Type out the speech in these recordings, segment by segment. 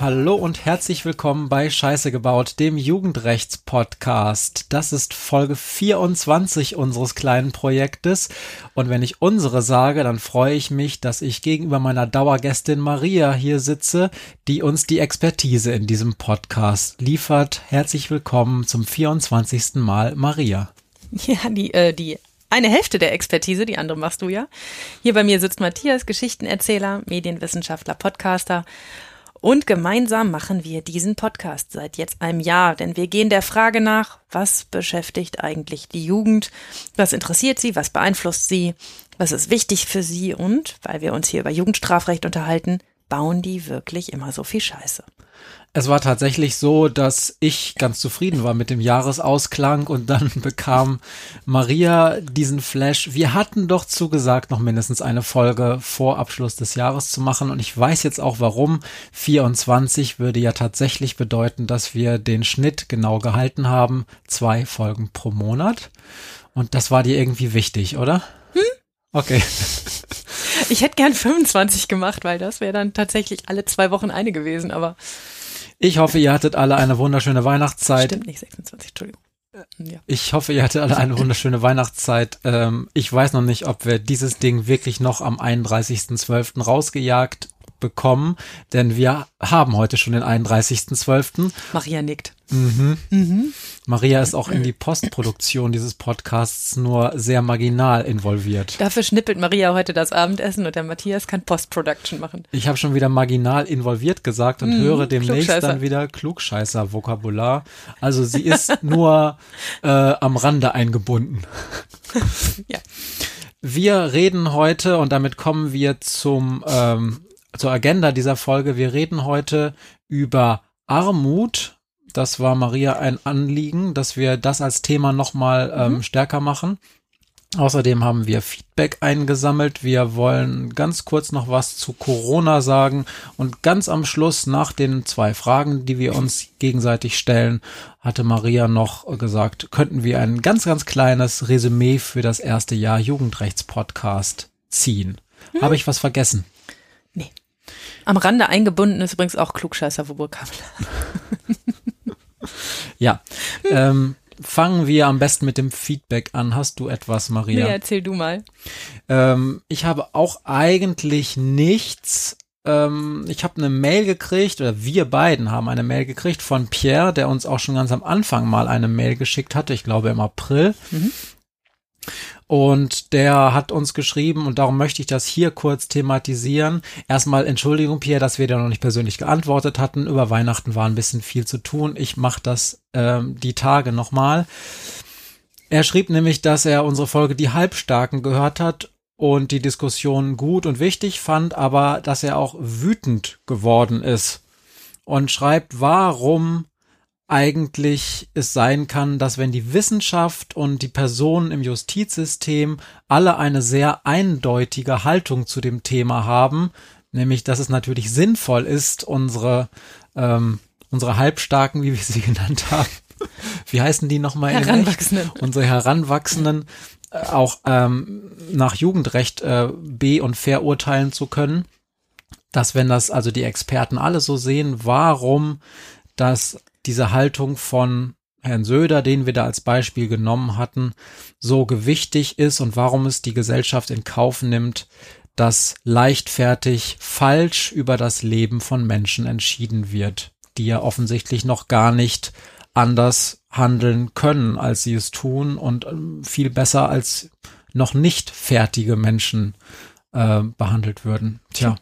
Hallo und herzlich willkommen bei Scheiße gebaut, dem Jugendrechts-Podcast. Das ist Folge 24 unseres kleinen Projektes. Und wenn ich unsere sage, dann freue ich mich, dass ich gegenüber meiner Dauergästin Maria hier sitze, die uns die Expertise in diesem Podcast liefert. Herzlich willkommen zum 24. Mal, Maria. Ja, die, äh, die eine Hälfte der Expertise, die andere machst du ja. Hier bei mir sitzt Matthias, Geschichtenerzähler, Medienwissenschaftler, Podcaster. Und gemeinsam machen wir diesen Podcast seit jetzt einem Jahr, denn wir gehen der Frage nach, was beschäftigt eigentlich die Jugend? Was interessiert sie? Was beeinflusst sie? Was ist wichtig für sie? Und, weil wir uns hier über Jugendstrafrecht unterhalten, bauen die wirklich immer so viel Scheiße? Es war tatsächlich so, dass ich ganz zufrieden war mit dem Jahresausklang und dann bekam Maria diesen Flash. Wir hatten doch zugesagt, noch mindestens eine Folge vor Abschluss des Jahres zu machen und ich weiß jetzt auch warum. 24 würde ja tatsächlich bedeuten, dass wir den Schnitt genau gehalten haben. Zwei Folgen pro Monat. Und das war dir irgendwie wichtig, oder? Hm? Okay. Ich hätte gern 25 gemacht, weil das wäre dann tatsächlich alle zwei Wochen eine gewesen, aber ich hoffe, ihr hattet alle eine wunderschöne Weihnachtszeit. Stimmt nicht, 26, Entschuldigung. Ja. Ich hoffe, ihr hattet alle eine wunderschöne Weihnachtszeit. Ähm, ich weiß noch nicht, ob wir dieses Ding wirklich noch am 31.12. rausgejagt bekommen, denn wir haben heute schon den 31.12. Maria nickt. Mhm. Mhm. Maria ist auch in die Postproduktion dieses Podcasts nur sehr marginal involviert. Dafür schnippelt Maria heute das Abendessen und der Matthias kann Postproduction machen. Ich habe schon wieder marginal involviert gesagt und mhm, höre demnächst dann wieder Klugscheißer-Vokabular. Also sie ist nur äh, am Rande eingebunden. ja. Wir reden heute und damit kommen wir zum ähm, zur Agenda dieser Folge. Wir reden heute über Armut. Das war Maria ein Anliegen, dass wir das als Thema nochmal ähm, mhm. stärker machen. Außerdem haben wir Feedback eingesammelt. Wir wollen ganz kurz noch was zu Corona sagen und ganz am Schluss nach den zwei Fragen, die wir uns gegenseitig stellen, hatte Maria noch gesagt, könnten wir ein ganz, ganz kleines Resümee für das erste Jahr Jugendrechtspodcast ziehen. Mhm. Habe ich was vergessen? Nee. Am Rande eingebunden ist übrigens auch Klugscheißer Vokabular. ja. Ähm, fangen wir am besten mit dem Feedback an. Hast du etwas, Maria? Nee, erzähl du mal. Ähm, ich habe auch eigentlich nichts. Ähm, ich habe eine Mail gekriegt, oder wir beiden haben eine Mail gekriegt von Pierre, der uns auch schon ganz am Anfang mal eine Mail geschickt hatte, ich glaube im April. Mhm. Und der hat uns geschrieben, und darum möchte ich das hier kurz thematisieren. Erstmal Entschuldigung, Pierre, dass wir da noch nicht persönlich geantwortet hatten. Über Weihnachten war ein bisschen viel zu tun. Ich mache das ähm, die Tage nochmal. Er schrieb nämlich, dass er unsere Folge Die Halbstarken gehört hat und die Diskussion gut und wichtig fand, aber dass er auch wütend geworden ist. Und schreibt, warum eigentlich es sein kann, dass wenn die Wissenschaft und die Personen im Justizsystem alle eine sehr eindeutige Haltung zu dem Thema haben, nämlich dass es natürlich sinnvoll ist, unsere, ähm, unsere Halbstarken, wie wir sie genannt haben, wie heißen die nochmal? Heranwachsenden. Unsere Heranwachsenden äh, auch ähm, nach Jugendrecht äh, be- und verurteilen zu können. Dass wenn das also die Experten alle so sehen, warum das diese Haltung von Herrn Söder, den wir da als Beispiel genommen hatten, so gewichtig ist und warum es die Gesellschaft in Kauf nimmt, dass leichtfertig falsch über das Leben von Menschen entschieden wird, die ja offensichtlich noch gar nicht anders handeln können, als sie es tun und ähm, viel besser als noch nicht fertige Menschen äh, behandelt würden. Tja.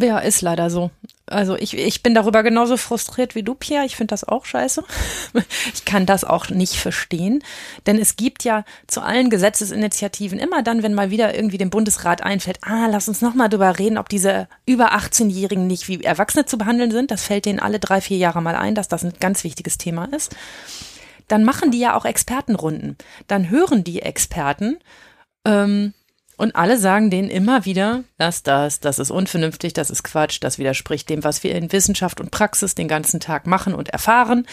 Ja, ist leider so. Also ich, ich bin darüber genauso frustriert wie du, Pierre. Ich finde das auch scheiße. Ich kann das auch nicht verstehen. Denn es gibt ja zu allen Gesetzesinitiativen immer dann, wenn mal wieder irgendwie dem Bundesrat einfällt, ah, lass uns nochmal drüber reden, ob diese über 18-Jährigen nicht wie Erwachsene zu behandeln sind. Das fällt denen alle drei, vier Jahre mal ein, dass das ein ganz wichtiges Thema ist. Dann machen die ja auch Expertenrunden. Dann hören die Experten, ähm, und alle sagen denen immer wieder, dass das, das ist unvernünftig, das ist Quatsch, das widerspricht dem, was wir in Wissenschaft und Praxis den ganzen Tag machen und erfahren.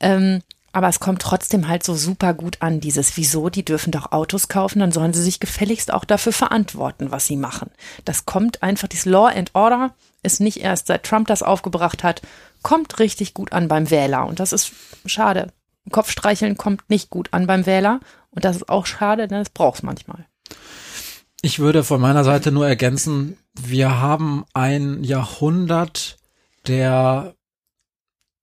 Ähm, Aber es kommt trotzdem halt so super gut an, dieses Wieso, die dürfen doch Autos kaufen, dann sollen sie sich gefälligst auch dafür verantworten, was sie machen. Das kommt einfach, dieses Law and Order ist nicht erst seit Trump das aufgebracht hat, kommt richtig gut an beim Wähler. Und das ist schade. Kopfstreicheln kommt nicht gut an beim Wähler. Und das ist auch schade, denn es braucht es manchmal. Ich würde von meiner Seite nur ergänzen, wir haben ein Jahrhundert der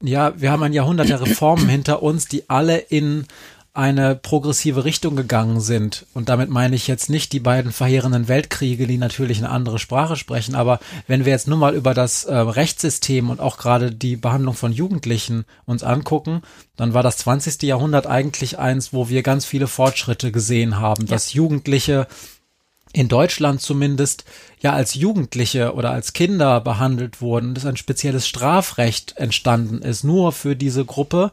ja, wir haben ein Jahrhundert der Reformen hinter uns, die alle in eine progressive Richtung gegangen sind. Und damit meine ich jetzt nicht die beiden verheerenden Weltkriege, die natürlich eine andere Sprache sprechen. Aber wenn wir jetzt nur mal über das äh, Rechtssystem und auch gerade die Behandlung von Jugendlichen uns angucken, dann war das 20. Jahrhundert eigentlich eins, wo wir ganz viele Fortschritte gesehen haben, ja. dass Jugendliche in Deutschland zumindest ja als Jugendliche oder als Kinder behandelt wurden, dass ein spezielles Strafrecht entstanden ist, nur für diese Gruppe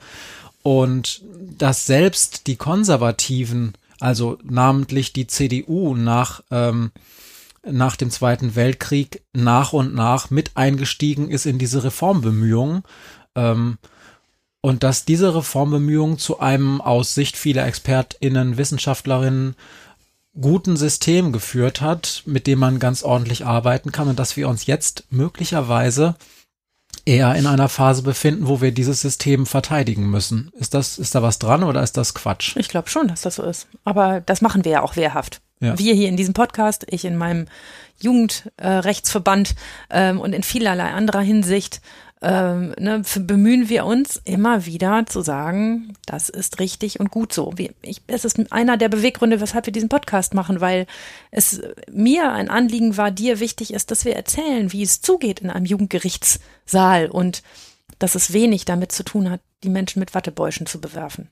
und dass selbst die Konservativen, also namentlich die CDU nach ähm, nach dem Zweiten Weltkrieg nach und nach mit eingestiegen ist in diese Reformbemühungen. Ähm, und dass diese Reformbemühungen zu einem aus Sicht vieler ExpertInnen, Wissenschaftlerinnen guten System geführt hat, mit dem man ganz ordentlich arbeiten kann und dass wir uns jetzt möglicherweise eher in einer Phase befinden, wo wir dieses System verteidigen müssen. Ist das, ist da was dran oder ist das Quatsch? Ich glaube schon, dass das so ist. Aber das machen wir ja auch wehrhaft. Ja. Wir hier in diesem Podcast, ich in meinem Jugendrechtsverband äh, ähm, und in vielerlei anderer Hinsicht ähm, ne, bemühen wir uns immer wieder zu sagen, das ist richtig und gut so. Wie, ich, es ist einer der Beweggründe, weshalb wir diesen Podcast machen, weil es mir ein Anliegen war, dir wichtig ist, dass wir erzählen, wie es zugeht in einem Jugendgerichtssaal und dass es wenig damit zu tun hat, die Menschen mit Wattebäuschen zu bewerfen.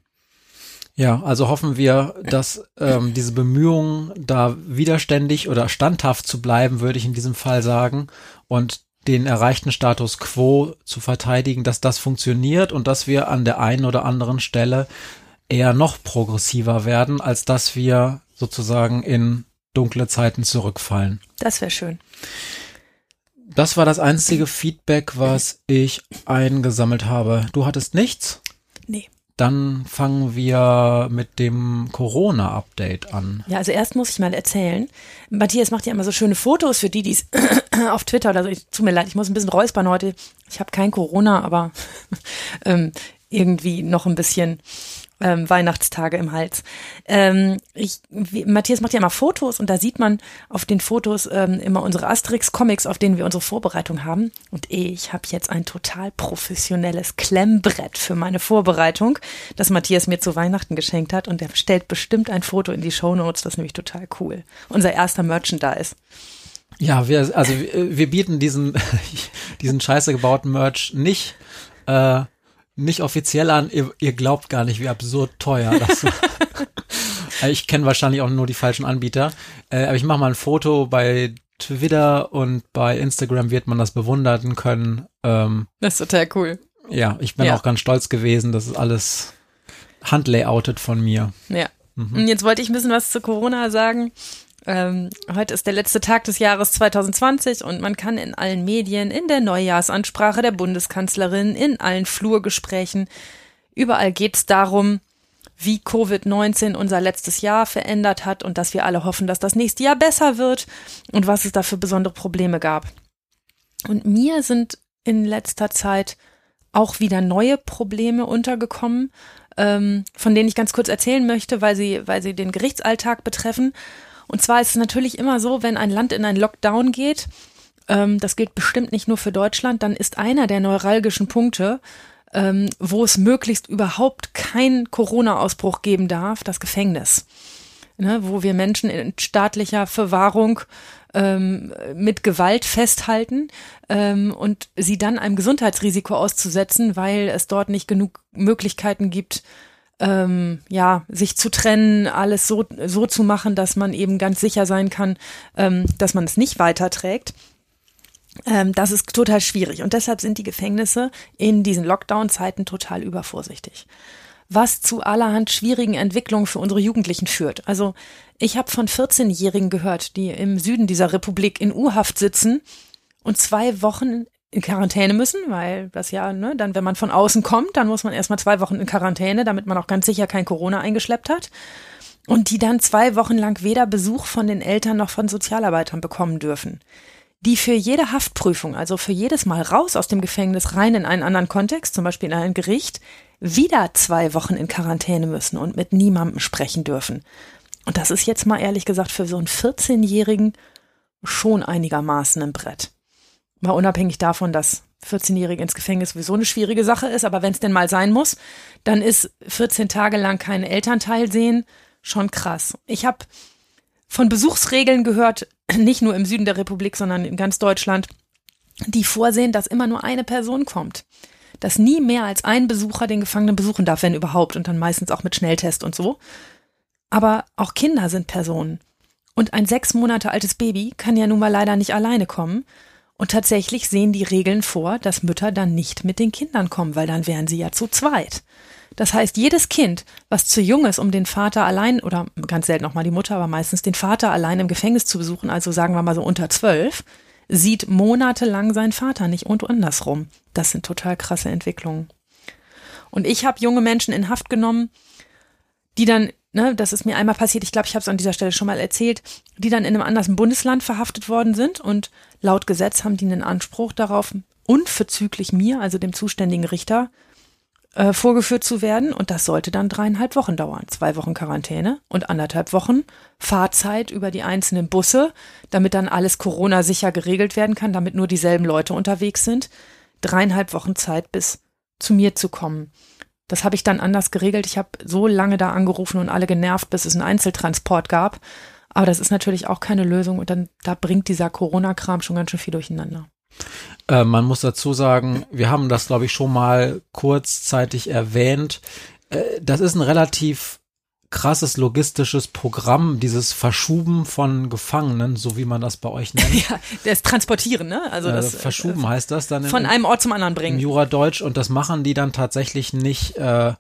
Ja, also hoffen wir, dass ähm, diese Bemühungen, da widerständig oder standhaft zu bleiben, würde ich in diesem Fall sagen, und den erreichten Status quo zu verteidigen, dass das funktioniert und dass wir an der einen oder anderen Stelle eher noch progressiver werden, als dass wir sozusagen in dunkle Zeiten zurückfallen. Das wäre schön. Das war das einzige Feedback, was ich eingesammelt habe. Du hattest nichts? Dann fangen wir mit dem Corona-Update an. Ja, also erst muss ich mal erzählen. Matthias macht ja immer so schöne Fotos für die, die es auf Twitter oder so. Ich, tut mir leid, ich muss ein bisschen räuspern heute. Ich habe kein Corona, aber ähm, irgendwie noch ein bisschen ähm, Weihnachtstage im Hals. Ähm, ich, wie, Matthias macht ja immer Fotos und da sieht man auf den Fotos ähm, immer unsere Asterix-Comics, auf denen wir unsere Vorbereitung haben. Und ich habe jetzt ein total professionelles Klemmbrett für meine Vorbereitung, das Matthias mir zu Weihnachten geschenkt hat. Und er stellt bestimmt ein Foto in die Show Notes. Das ist nämlich total cool. Unser erster Merchandise. Ja, wir, also wir bieten diesen, diesen scheiße gebauten Merch nicht äh, nicht offiziell an. Ihr, ihr glaubt gar nicht, wie absurd teuer das ist. ich kenne wahrscheinlich auch nur die falschen Anbieter. Äh, aber ich mache mal ein Foto bei Twitter und bei Instagram wird man das bewundern können. Ähm, das ist total cool. Ja, ich bin ja. auch ganz stolz gewesen. Das ist alles handlayoutet von mir. Ja. Mhm. Und jetzt wollte ich ein bisschen was zu Corona sagen. Ähm, heute ist der letzte Tag des Jahres 2020 und man kann in allen Medien, in der Neujahrsansprache der Bundeskanzlerin, in allen Flurgesprächen, überall geht es darum, wie Covid-19 unser letztes Jahr verändert hat und dass wir alle hoffen, dass das nächste Jahr besser wird und was es da für besondere Probleme gab. Und mir sind in letzter Zeit auch wieder neue Probleme untergekommen, ähm, von denen ich ganz kurz erzählen möchte, weil sie, weil sie den Gerichtsalltag betreffen. Und zwar ist es natürlich immer so, wenn ein Land in einen Lockdown geht, ähm, das gilt bestimmt nicht nur für Deutschland, dann ist einer der neuralgischen Punkte, ähm, wo es möglichst überhaupt keinen Corona-Ausbruch geben darf, das Gefängnis. Ne, wo wir Menschen in staatlicher Verwahrung ähm, mit Gewalt festhalten ähm, und sie dann einem Gesundheitsrisiko auszusetzen, weil es dort nicht genug Möglichkeiten gibt, ähm, ja, sich zu trennen, alles so, so zu machen, dass man eben ganz sicher sein kann, ähm, dass man es nicht weiterträgt. Ähm, das ist total schwierig und deshalb sind die Gefängnisse in diesen Lockdown-Zeiten total übervorsichtig. Was zu allerhand schwierigen Entwicklungen für unsere Jugendlichen führt. Also ich habe von 14-Jährigen gehört, die im Süden dieser Republik in U-Haft sitzen und zwei Wochen in Quarantäne müssen, weil das ja, ne, dann, wenn man von außen kommt, dann muss man erstmal zwei Wochen in Quarantäne, damit man auch ganz sicher kein Corona eingeschleppt hat. Und die dann zwei Wochen lang weder Besuch von den Eltern noch von Sozialarbeitern bekommen dürfen. Die für jede Haftprüfung, also für jedes Mal raus aus dem Gefängnis rein in einen anderen Kontext, zum Beispiel in ein Gericht, wieder zwei Wochen in Quarantäne müssen und mit niemandem sprechen dürfen. Und das ist jetzt mal ehrlich gesagt für so einen 14-Jährigen schon einigermaßen ein Brett. Mal unabhängig davon, dass 14-Jährige ins Gefängnis sowieso eine schwierige Sache ist, aber wenn es denn mal sein muss, dann ist 14 Tage lang kein Elternteil sehen schon krass. Ich habe von Besuchsregeln gehört, nicht nur im Süden der Republik, sondern in ganz Deutschland, die vorsehen, dass immer nur eine Person kommt. Dass nie mehr als ein Besucher den Gefangenen besuchen darf, wenn überhaupt, und dann meistens auch mit Schnelltest und so. Aber auch Kinder sind Personen. Und ein sechs Monate altes Baby kann ja nun mal leider nicht alleine kommen. Und tatsächlich sehen die Regeln vor, dass Mütter dann nicht mit den Kindern kommen, weil dann wären sie ja zu zweit. Das heißt, jedes Kind, was zu jung ist, um den Vater allein, oder ganz selten auch mal die Mutter, aber meistens den Vater allein im Gefängnis zu besuchen, also sagen wir mal so unter zwölf, sieht monatelang seinen Vater nicht und andersrum. Das sind total krasse Entwicklungen. Und ich habe junge Menschen in Haft genommen, die dann ne, das ist mir einmal passiert, ich glaube, ich habe es an dieser Stelle schon mal erzählt, die dann in einem anderen Bundesland verhaftet worden sind und laut Gesetz haben die einen Anspruch darauf, unverzüglich mir, also dem zuständigen Richter, äh, vorgeführt zu werden und das sollte dann dreieinhalb Wochen dauern. Zwei Wochen Quarantäne und anderthalb Wochen Fahrzeit über die einzelnen Busse, damit dann alles Corona sicher geregelt werden kann, damit nur dieselben Leute unterwegs sind. Dreieinhalb Wochen Zeit bis zu mir zu kommen. Das habe ich dann anders geregelt. Ich habe so lange da angerufen und alle genervt, bis es einen Einzeltransport gab. Aber das ist natürlich auch keine Lösung und dann da bringt dieser Corona-Kram schon ganz schön viel durcheinander. Äh, man muss dazu sagen, wir haben das, glaube ich, schon mal kurzzeitig erwähnt. Äh, das ist ein relativ krasses logistisches Programm, dieses Verschuben von Gefangenen, so wie man das bei euch nennt. ja, das Transportieren, ne? Also äh, das Verschuben äh, heißt das dann. Von in, einem Ort zum anderen bringen. Im Juradeutsch und das machen die dann tatsächlich nicht äh,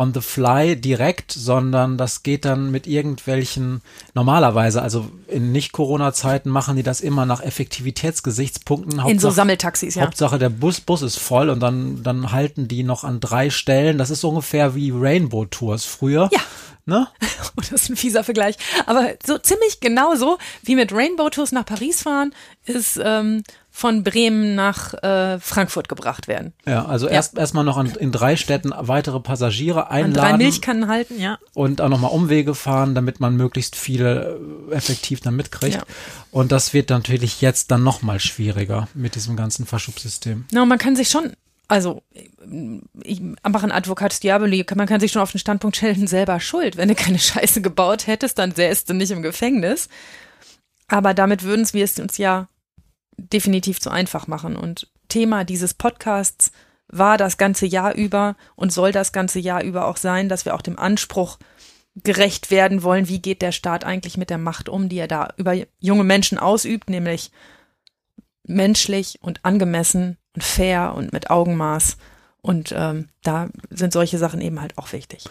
on the fly direkt, sondern das geht dann mit irgendwelchen, normalerweise, also in Nicht-Corona-Zeiten machen die das immer nach Effektivitätsgesichtspunkten. Hauptsache, in so Sammeltaxis, ja. Hauptsache der Bus, Bus ist voll und dann, dann halten die noch an drei Stellen. Das ist ungefähr wie Rainbow Tours früher. Ja. Ne? Oh, das ist ein fieser Vergleich. Aber so ziemlich genauso wie mit Rainbow Tours nach Paris fahren, ist ähm, von Bremen nach äh, Frankfurt gebracht werden. Ja, also ja. erst erstmal noch an, in drei Städten weitere Passagiere einladen. An drei Milchkannen halten, ja. Und auch nochmal Umwege fahren, damit man möglichst viele äh, effektiv dann mitkriegt. Ja. Und das wird natürlich jetzt dann nochmal schwieriger mit diesem ganzen Verschubsystem. Na, no, man kann sich schon also ich mache ein Advocat Diaboli, man kann sich schon auf den Standpunkt stellen, selber schuld. Wenn du keine Scheiße gebaut hättest, dann säßt du nicht im Gefängnis. Aber damit würden wir es uns ja definitiv zu einfach machen. Und Thema dieses Podcasts war das ganze Jahr über und soll das ganze Jahr über auch sein, dass wir auch dem Anspruch gerecht werden wollen, wie geht der Staat eigentlich mit der Macht um, die er da über junge Menschen ausübt, nämlich menschlich und angemessen und fair und mit Augenmaß. Und ähm, da sind solche Sachen eben halt auch wichtig.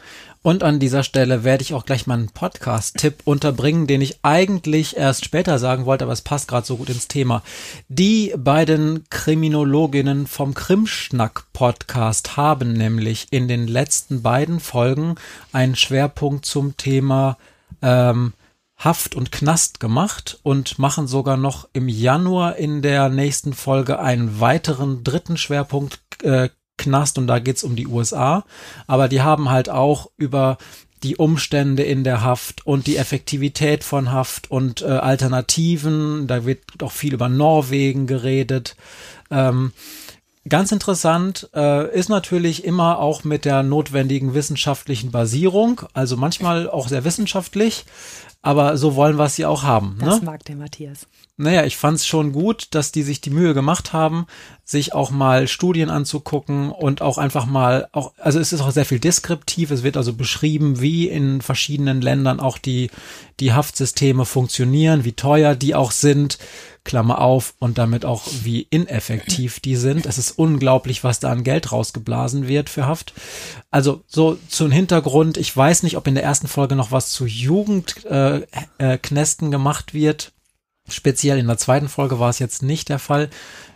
Und an dieser Stelle werde ich auch gleich mal einen Podcast-Tipp unterbringen, den ich eigentlich erst später sagen wollte, aber es passt gerade so gut ins Thema. Die beiden Kriminologinnen vom Krimschnack-Podcast haben nämlich in den letzten beiden Folgen einen Schwerpunkt zum Thema ähm, Haft und Knast gemacht und machen sogar noch im Januar in der nächsten Folge einen weiteren dritten Schwerpunkt äh, Knast und da geht's um die USA. Aber die haben halt auch über die Umstände in der Haft und die Effektivität von Haft und äh, Alternativen. Da wird auch viel über Norwegen geredet. Ähm, Ganz interessant äh, ist natürlich immer auch mit der notwendigen wissenschaftlichen Basierung, also manchmal auch sehr wissenschaftlich, aber so wollen wir es ja auch haben. Das ne? mag der Matthias. Naja, ich fand es schon gut, dass die sich die Mühe gemacht haben, sich auch mal Studien anzugucken und auch einfach mal auch, also es ist auch sehr viel deskriptiv, es wird also beschrieben, wie in verschiedenen Ländern auch die, die Haftsysteme funktionieren, wie teuer die auch sind, Klammer auf, und damit auch wie ineffektiv die sind. Es ist unglaublich, was da an Geld rausgeblasen wird für Haft. Also so zum Hintergrund, ich weiß nicht, ob in der ersten Folge noch was zu Jugendknästen äh, äh, gemacht wird. Speziell in der zweiten Folge war es jetzt nicht der Fall.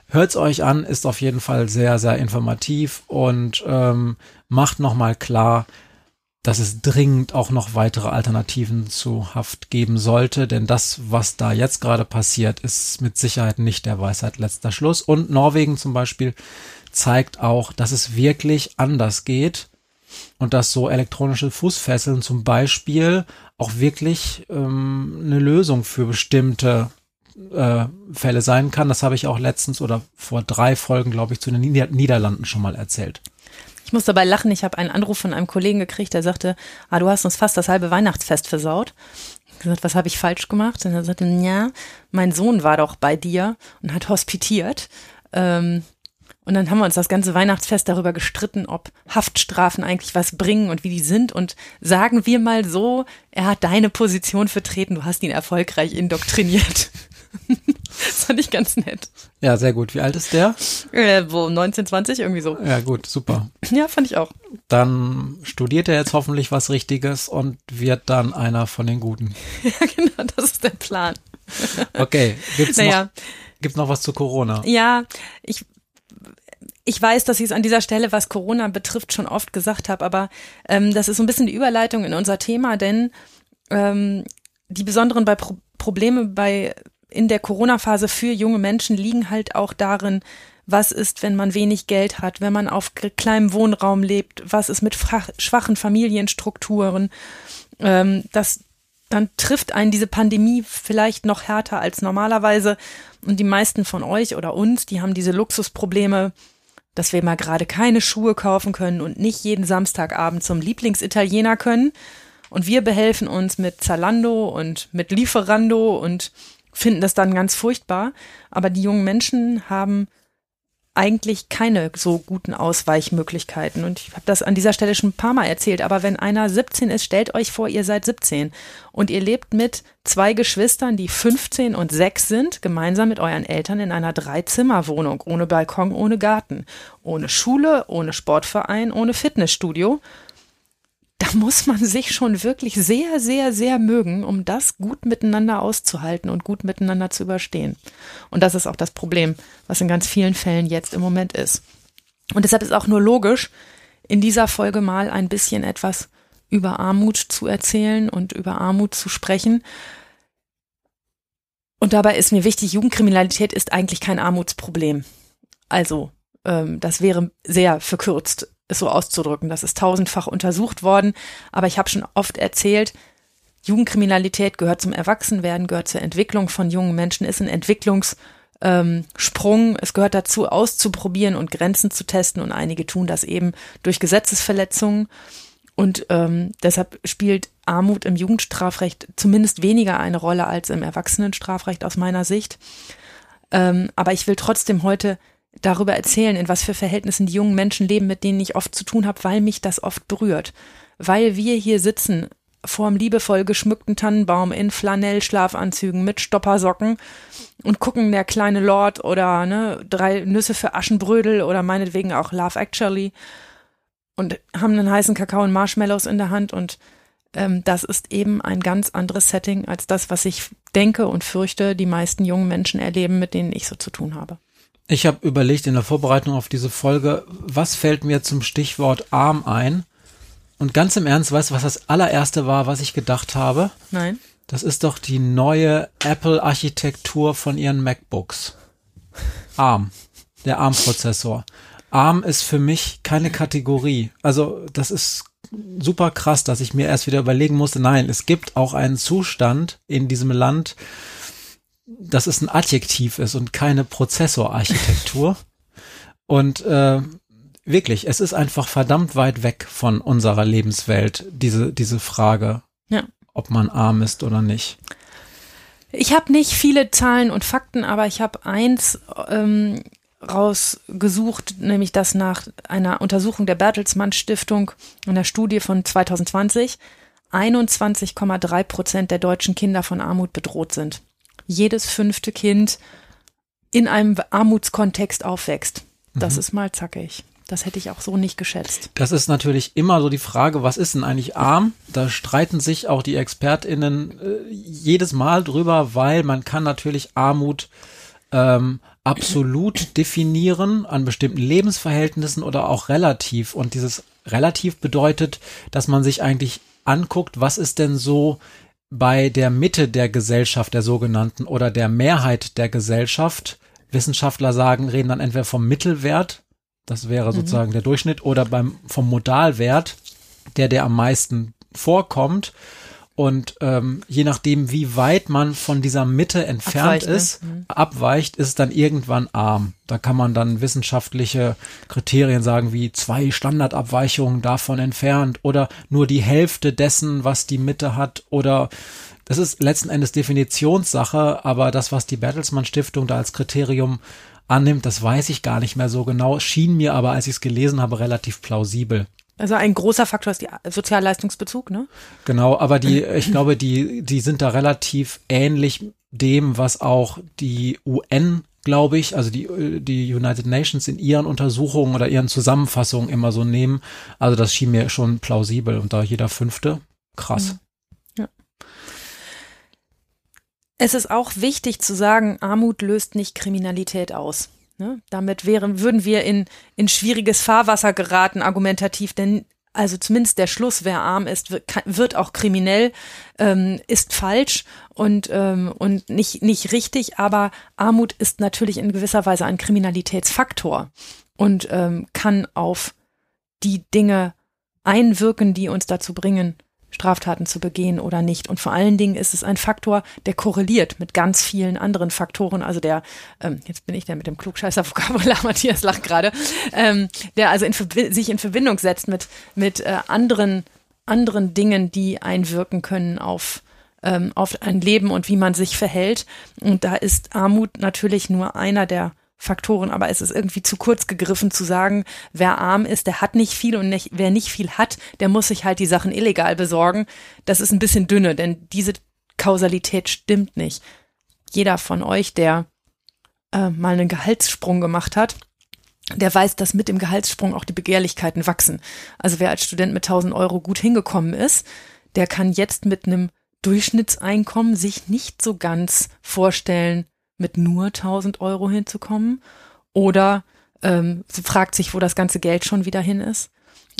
Hört's euch an, ist auf jeden Fall sehr, sehr informativ und ähm, macht nochmal klar, dass es dringend auch noch weitere Alternativen zu Haft geben sollte, denn das, was da jetzt gerade passiert, ist mit Sicherheit nicht der Weisheit letzter Schluss. Und Norwegen zum Beispiel zeigt auch, dass es wirklich anders geht und dass so elektronische Fußfesseln zum Beispiel auch wirklich ähm, eine Lösung für bestimmte äh, Fälle sein kann. Das habe ich auch letztens oder vor drei Folgen, glaube ich, zu den Nieder Niederlanden schon mal erzählt. Ich muss dabei lachen. Ich habe einen Anruf von einem Kollegen gekriegt, der sagte, ah, du hast uns fast das halbe Weihnachtsfest versaut. Ich gesagt, was habe ich falsch gemacht? Und er sagte, ja, mein Sohn war doch bei dir und hat hospitiert. Ähm, und dann haben wir uns das ganze Weihnachtsfest darüber gestritten, ob Haftstrafen eigentlich was bringen und wie die sind. Und sagen wir mal so, er hat deine Position vertreten, du hast ihn erfolgreich indoktriniert. das fand ich ganz nett. Ja, sehr gut. Wie alt ist der? Äh, wo 19, 20, irgendwie so. Ja, gut, super. Ja, fand ich auch. Dann studiert er jetzt hoffentlich was Richtiges und wird dann einer von den Guten. Ja, genau, das ist der Plan. Okay, gibt's Naja. noch, gibt's noch was zu Corona? Ja, ich, ich weiß, dass ich es an dieser Stelle, was Corona betrifft, schon oft gesagt habe, aber ähm, das ist so ein bisschen die Überleitung in unser Thema, denn ähm, die besonderen bei Pro Probleme bei in der Corona-Phase für junge Menschen liegen halt auch darin, was ist, wenn man wenig Geld hat, wenn man auf kleinem Wohnraum lebt, was ist mit schwachen Familienstrukturen, ähm, das dann trifft einen diese Pandemie vielleicht noch härter als normalerweise. Und die meisten von euch oder uns, die haben diese Luxusprobleme, dass wir mal gerade keine Schuhe kaufen können und nicht jeden Samstagabend zum Lieblingsitaliener können. Und wir behelfen uns mit Zalando und mit Lieferando und finden das dann ganz furchtbar. Aber die jungen Menschen haben eigentlich keine so guten Ausweichmöglichkeiten. Und ich habe das an dieser Stelle schon ein paar Mal erzählt. Aber wenn einer 17 ist, stellt euch vor, ihr seid 17 und ihr lebt mit zwei Geschwistern, die 15 und 6 sind, gemeinsam mit euren Eltern in einer Dreizimmerwohnung, ohne Balkon, ohne Garten, ohne Schule, ohne Sportverein, ohne Fitnessstudio da muss man sich schon wirklich sehr, sehr, sehr mögen, um das gut miteinander auszuhalten und gut miteinander zu überstehen. Und das ist auch das Problem, was in ganz vielen Fällen jetzt im Moment ist. Und deshalb ist auch nur logisch, in dieser Folge mal ein bisschen etwas über Armut zu erzählen und über Armut zu sprechen. Und dabei ist mir wichtig, Jugendkriminalität ist eigentlich kein Armutsproblem. Also, ähm, das wäre sehr verkürzt es so auszudrücken. Das ist tausendfach untersucht worden, aber ich habe schon oft erzählt, Jugendkriminalität gehört zum Erwachsenwerden, gehört zur Entwicklung von jungen Menschen, ist ein Entwicklungssprung. Ähm, es gehört dazu, auszuprobieren und Grenzen zu testen und einige tun das eben durch Gesetzesverletzungen. Und ähm, deshalb spielt Armut im Jugendstrafrecht zumindest weniger eine Rolle als im Erwachsenenstrafrecht aus meiner Sicht. Ähm, aber ich will trotzdem heute darüber erzählen, in was für Verhältnissen die jungen Menschen leben, mit denen ich oft zu tun habe, weil mich das oft berührt. Weil wir hier sitzen vorm liebevoll geschmückten Tannenbaum in Flanell-Schlafanzügen mit Stoppersocken und gucken der kleine Lord oder ne, drei Nüsse für Aschenbrödel oder meinetwegen auch Love Actually und haben einen heißen Kakao und Marshmallows in der Hand und ähm, das ist eben ein ganz anderes Setting als das, was ich denke und fürchte, die meisten jungen Menschen erleben, mit denen ich so zu tun habe. Ich habe überlegt in der Vorbereitung auf diese Folge, was fällt mir zum Stichwort arm ein? Und ganz im Ernst, weißt du, was das allererste war, was ich gedacht habe? Nein? Das ist doch die neue Apple-Architektur von ihren MacBooks. ARM, der ARM-Prozessor. ARM ist für mich keine Kategorie. Also das ist super krass, dass ich mir erst wieder überlegen musste, nein, es gibt auch einen Zustand in diesem Land, dass es ein Adjektiv ist und keine Prozessorarchitektur. und äh, wirklich, es ist einfach verdammt weit weg von unserer Lebenswelt, diese, diese Frage, Ja. ob man arm ist oder nicht. Ich habe nicht viele Zahlen und Fakten, aber ich habe eins ähm, rausgesucht, nämlich dass nach einer Untersuchung der Bertelsmann Stiftung, einer Studie von 2020, 21,3 Prozent der deutschen Kinder von Armut bedroht sind. Jedes fünfte Kind in einem Armutskontext aufwächst. Das ist mal zackig. Das hätte ich auch so nicht geschätzt. Das ist natürlich immer so die Frage, was ist denn eigentlich arm? Da streiten sich auch die ExpertInnen äh, jedes Mal drüber, weil man kann natürlich Armut ähm, absolut definieren an bestimmten Lebensverhältnissen oder auch relativ. Und dieses relativ bedeutet, dass man sich eigentlich anguckt, was ist denn so bei der Mitte der Gesellschaft, der sogenannten, oder der Mehrheit der Gesellschaft. Wissenschaftler sagen, reden dann entweder vom Mittelwert, das wäre Mhm. sozusagen der Durchschnitt, oder beim, vom Modalwert, der, der am meisten vorkommt. Und ähm, je nachdem, wie weit man von dieser Mitte entfernt Abweicht, ne? ist, abweicht, ist es dann irgendwann arm. Da kann man dann wissenschaftliche Kriterien sagen, wie zwei Standardabweichungen davon entfernt oder nur die Hälfte dessen, was die Mitte hat oder das ist letzten Endes Definitionssache, aber das, was die Bertelsmann Stiftung da als Kriterium annimmt, das weiß ich gar nicht mehr so genau, schien mir aber, als ich es gelesen habe, relativ plausibel. Also ein großer Faktor ist der Sozialleistungsbezug, ne? Genau, aber die, ich glaube, die, die sind da relativ ähnlich dem, was auch die UN, glaube ich, also die, die United Nations in ihren Untersuchungen oder ihren Zusammenfassungen immer so nehmen. Also das schien mir schon plausibel und da jeder fünfte, krass. Es ist auch wichtig zu sagen, Armut löst nicht Kriminalität aus. Ne? Damit wären, würden wir in, in schwieriges Fahrwasser geraten, argumentativ, denn also zumindest der Schluss, wer arm ist, wird, auch kriminell, ähm, ist falsch und, ähm, und nicht, nicht richtig, aber Armut ist natürlich in gewisser Weise ein Kriminalitätsfaktor und ähm, kann auf die Dinge einwirken, die uns dazu bringen, Straftaten zu begehen oder nicht. Und vor allen Dingen ist es ein Faktor, der korreliert mit ganz vielen anderen Faktoren. Also der, ähm, jetzt bin ich der mit dem Klugscheißer-Vokabular, Matthias lacht gerade, ähm, der also in, sich in Verbindung setzt mit, mit äh, anderen, anderen Dingen, die einwirken können auf, ähm, auf ein Leben und wie man sich verhält. Und da ist Armut natürlich nur einer der Faktoren, aber es ist irgendwie zu kurz gegriffen zu sagen, wer arm ist, der hat nicht viel und nicht, wer nicht viel hat, der muss sich halt die Sachen illegal besorgen. Das ist ein bisschen dünne, denn diese Kausalität stimmt nicht. Jeder von euch, der äh, mal einen Gehaltssprung gemacht hat, der weiß, dass mit dem Gehaltssprung auch die Begehrlichkeiten wachsen. Also wer als Student mit 1000 Euro gut hingekommen ist, der kann jetzt mit einem Durchschnittseinkommen sich nicht so ganz vorstellen, mit nur 1000 Euro hinzukommen. Oder ähm, sie fragt sich, wo das ganze Geld schon wieder hin ist.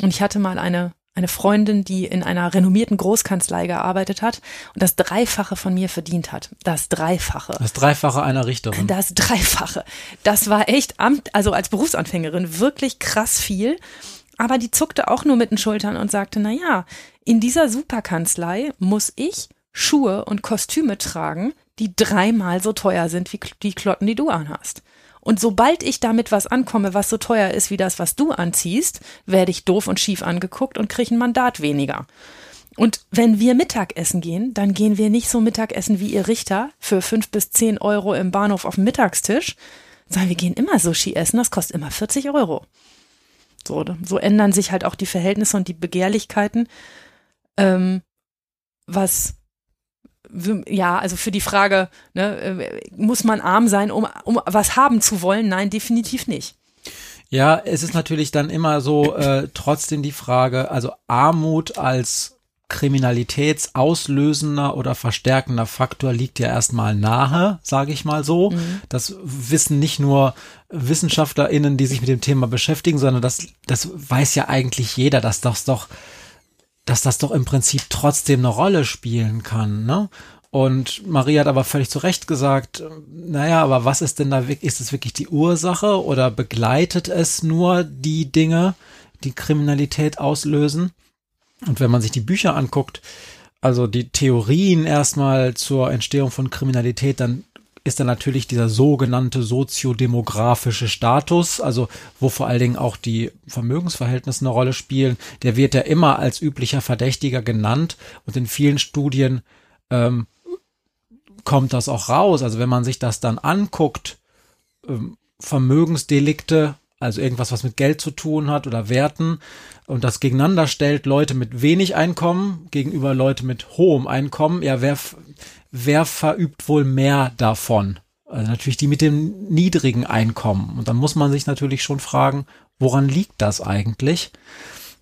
Und ich hatte mal eine, eine Freundin, die in einer renommierten Großkanzlei gearbeitet hat und das Dreifache von mir verdient hat. Das Dreifache. Das Dreifache einer Richterin. Das Dreifache. Das war echt Amt, also als Berufsanfängerin wirklich krass viel. Aber die zuckte auch nur mit den Schultern und sagte, na ja, in dieser Superkanzlei muss ich Schuhe und Kostüme tragen, die dreimal so teuer sind wie die Klotten, die du anhast. Und sobald ich damit was ankomme, was so teuer ist wie das, was du anziehst, werde ich doof und schief angeguckt und kriege ein Mandat weniger. Und wenn wir Mittagessen gehen, dann gehen wir nicht so Mittagessen wie ihr Richter für fünf bis zehn Euro im Bahnhof auf dem Mittagstisch, sondern wir gehen immer Sushi essen, das kostet immer 40 Euro. So, so ändern sich halt auch die Verhältnisse und die Begehrlichkeiten. Ähm, was ja, also für die Frage, ne, äh, muss man arm sein, um, um was haben zu wollen? Nein, definitiv nicht. Ja, es ist natürlich dann immer so äh, trotzdem die Frage, also Armut als kriminalitätsauslösender oder verstärkender Faktor liegt ja erstmal nahe, sage ich mal so. Das wissen nicht nur WissenschaftlerInnen, die sich mit dem Thema beschäftigen, sondern das, das weiß ja eigentlich jeder, dass das doch, dass das doch im Prinzip trotzdem eine Rolle spielen kann, ne? Und Maria hat aber völlig zu Recht gesagt, naja, aber was ist denn da ist es wirklich die Ursache oder begleitet es nur die Dinge, die Kriminalität auslösen? Und wenn man sich die Bücher anguckt, also die Theorien erstmal zur Entstehung von Kriminalität, dann ist da natürlich dieser sogenannte soziodemografische Status, also wo vor allen Dingen auch die Vermögensverhältnisse eine Rolle spielen. Der wird ja immer als üblicher Verdächtiger genannt und in vielen Studien ähm, kommt das auch raus. Also wenn man sich das dann anguckt, ähm, Vermögensdelikte, also irgendwas, was mit Geld zu tun hat oder Werten und das gegeneinander stellt, Leute mit wenig Einkommen gegenüber Leute mit hohem Einkommen, ja, wer, wer verübt wohl mehr davon? Also natürlich die mit dem niedrigen Einkommen. Und dann muss man sich natürlich schon fragen, woran liegt das eigentlich?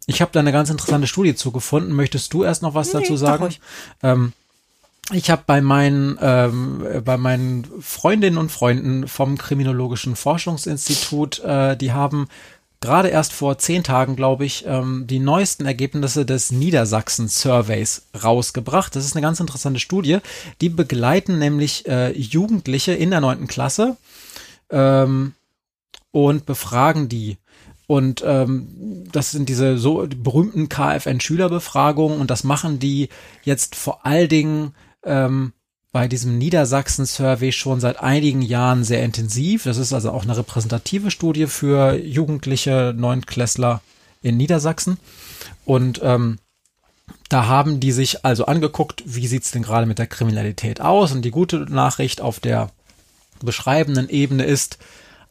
Ich habe da eine ganz interessante Studie zugefunden. Möchtest du erst noch was Nee, dazu sag sagen? ruhig. Ähm, ich habe bei meinen ähm, bei meinen Freundinnen und Freunden vom Kriminologischen Forschungsinstitut, äh, die haben gerade erst vor zehn Tagen, glaube ich, ähm, die neuesten Ergebnisse des Niedersachsen-Surveys rausgebracht. Das ist eine ganz interessante Studie. Die begleiten nämlich äh, Jugendliche in der neunten Klasse ähm, und befragen die. Und ähm, das sind diese so berühmten KfN-Schülerbefragungen und das machen die jetzt vor allen Dingen ähm, bei diesem Niedersachsen-Survey schon seit einigen Jahren sehr intensiv. Das ist also auch eine repräsentative Studie für jugendliche Neunklässler in Niedersachsen. Und ähm, da haben die sich also angeguckt, wie sieht's denn gerade mit der Kriminalität aus. Und die gute Nachricht auf der beschreibenden Ebene ist,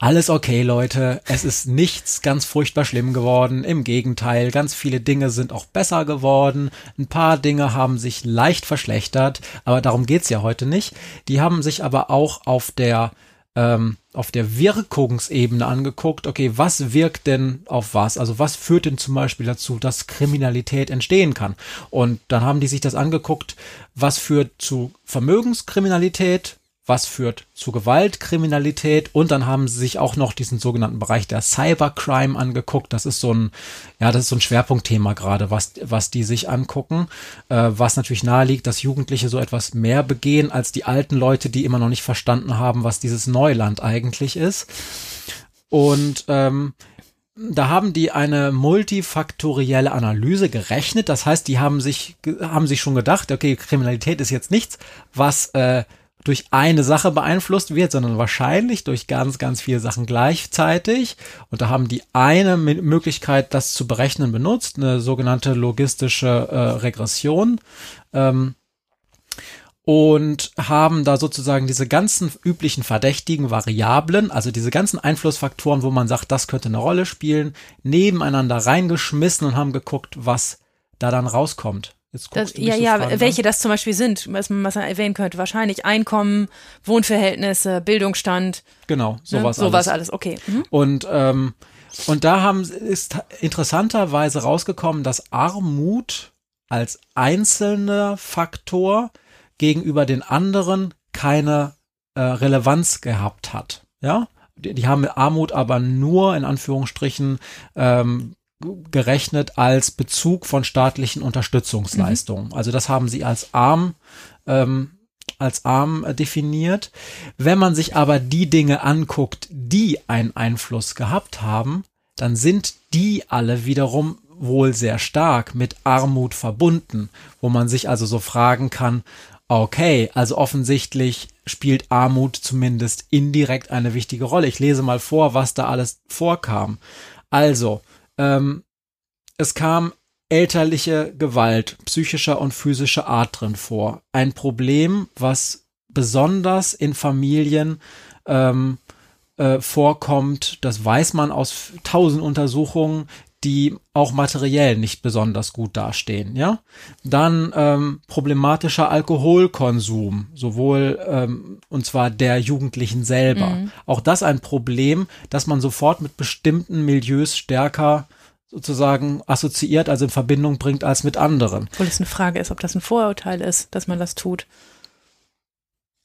alles okay, Leute. Es ist nichts ganz furchtbar schlimm geworden. Im Gegenteil, ganz viele Dinge sind auch besser geworden. Ein paar Dinge haben sich leicht verschlechtert, aber darum geht's ja heute nicht. Die haben sich aber auch auf der ähm, auf der Wirkungsebene angeguckt, okay, was wirkt denn auf was? Also was führt denn zum Beispiel dazu, dass Kriminalität entstehen kann? Und dann haben die sich das angeguckt, was führt zu Vermögenskriminalität, was führt zu Gewalt, Kriminalität und dann haben sie sich auch noch diesen sogenannten Bereich der Cybercrime angeguckt. Das ist so ein, ja, das ist so ein Schwerpunktthema gerade, was, was die sich angucken, äh, was natürlich naheliegt, dass Jugendliche so etwas mehr begehen als die alten Leute, die immer noch nicht verstanden haben, was dieses Neuland eigentlich ist. Und ähm, da haben die eine multifaktorielle Analyse gerechnet. Das heißt, die haben sich, haben sich schon gedacht, okay, Kriminalität ist jetzt nichts, was äh, durch eine Sache beeinflusst wird, sondern wahrscheinlich durch ganz, ganz viele Sachen gleichzeitig. Und da haben die eine Möglichkeit, das zu berechnen, benutzt, eine sogenannte logistische äh, Regression. Ähm, und haben da sozusagen diese ganzen üblichen verdächtigen Variablen, also diese ganzen Einflussfaktoren, wo man sagt, das könnte eine Rolle spielen, nebeneinander reingeschmissen und haben geguckt, was da dann rauskommt. Das, ja, ja, welche das zum Beispiel sind, was man, was man erwähnen könnte. Wahrscheinlich Einkommen, Wohnverhältnisse, Bildungsstand. Genau, sowas ne? Sowas alles, alles. okay. Mhm. Und, ähm, und da haben, ist interessanterweise rausgekommen, dass Armut als einzelner Faktor gegenüber den anderen keine äh, Relevanz gehabt hat. Ja, die, die haben Armut aber nur in Anführungsstrichen ähm, gerechnet als Bezug von staatlichen Unterstützungsleistungen. Mhm. Also das haben sie als arm ähm, als arm definiert. Wenn man sich aber die Dinge anguckt, die einen Einfluss gehabt haben, dann sind die alle wiederum wohl sehr stark mit Armut verbunden, wo man sich also so fragen kann, okay, also offensichtlich spielt Armut zumindest indirekt eine wichtige Rolle. Ich lese mal vor, was da alles vorkam. Also, ähm, es kam elterliche Gewalt psychischer und physischer Art drin vor. Ein Problem, was besonders in Familien ähm, äh, vorkommt, das weiß man aus tausend Untersuchungen, die auch materiell nicht besonders gut dastehen, ja. Dann ähm, problematischer Alkoholkonsum, sowohl ähm, und zwar der Jugendlichen selber. Mhm. Auch das ein Problem, das man sofort mit bestimmten Milieus stärker sozusagen assoziiert, also in Verbindung bringt als mit anderen. Obwohl es eine Frage ist, ob das ein Vorurteil ist, dass man das tut.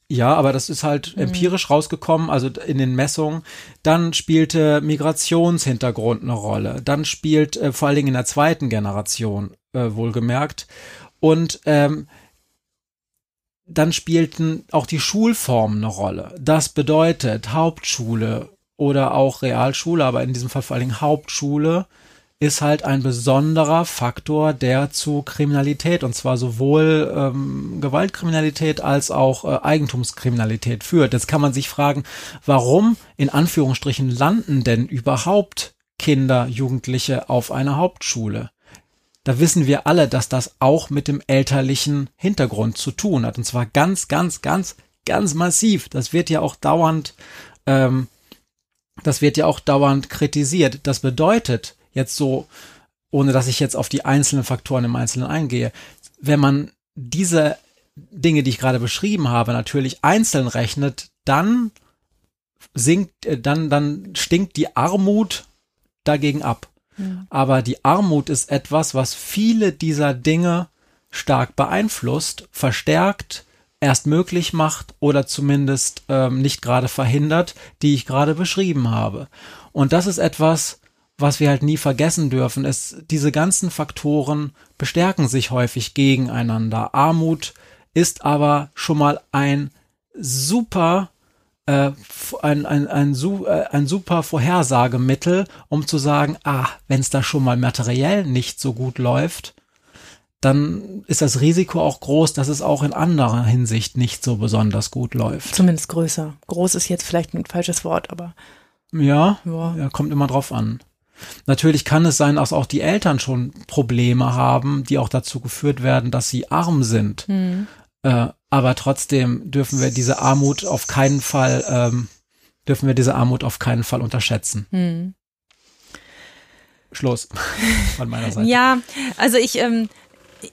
Ja, aber das ist halt mhm. empirisch rausgekommen, also in den Messungen. Dann spielte Migrationshintergrund eine Rolle. Dann spielt äh, vor allen Dingen in der zweiten Generation äh, wohlgemerkt. Und ähm, dann spielten auch die Schulformen eine Rolle. Das bedeutet Hauptschule oder auch Realschule, aber in diesem Fall vor allen Dingen Hauptschule ist halt ein besonderer Faktor, der zu Kriminalität und zwar sowohl ähm, Gewaltkriminalität als auch äh, Eigentumskriminalität führt. Jetzt kann man sich fragen, warum in Anführungsstrichen landen denn überhaupt Kinder, Jugendliche auf einer Hauptschule? Da wissen wir alle, dass das auch mit dem elterlichen Hintergrund zu tun hat und zwar ganz, ganz, ganz, ganz massiv. Das wird ja auch dauernd, ähm, das wird ja auch dauernd kritisiert. Das bedeutet, jetzt so, ohne dass ich jetzt auf die einzelnen Faktoren im Einzelnen eingehe, wenn man diese Dinge, die ich gerade beschrieben habe, natürlich einzeln rechnet, dann sinkt, äh, dann, dann stinkt die Armut dagegen ab. Mhm. Aber die Armut ist etwas, was viele dieser Dinge stark beeinflusst, verstärkt, erst möglich macht oder zumindest ähm, nicht gerade verhindert, die ich gerade beschrieben habe. Und das ist etwas, was wir halt nie vergessen dürfen, ist, diese ganzen Faktoren bestärken sich häufig gegeneinander. Armut ist aber schon mal ein super äh, ein, ein, ein, äh, ein super Vorhersagemittel, um zu sagen, ah, wenn es da schon mal materiell nicht so gut läuft, dann ist das Risiko auch groß, dass es auch in anderer Hinsicht nicht so besonders gut läuft. Zumindest größer. Groß ist jetzt vielleicht ein falsches Wort, aber. Ja, ja. ja kommt immer drauf an. Natürlich kann es sein, dass auch die Eltern schon Probleme haben, die auch dazu geführt werden, dass sie arm sind. Mhm. Äh, aber trotzdem dürfen wir diese Armut auf keinen Fall, ähm, dürfen wir diese Armut auf keinen Fall unterschätzen. Mhm. Schluss von meiner Seite. Ja, also ich, ähm,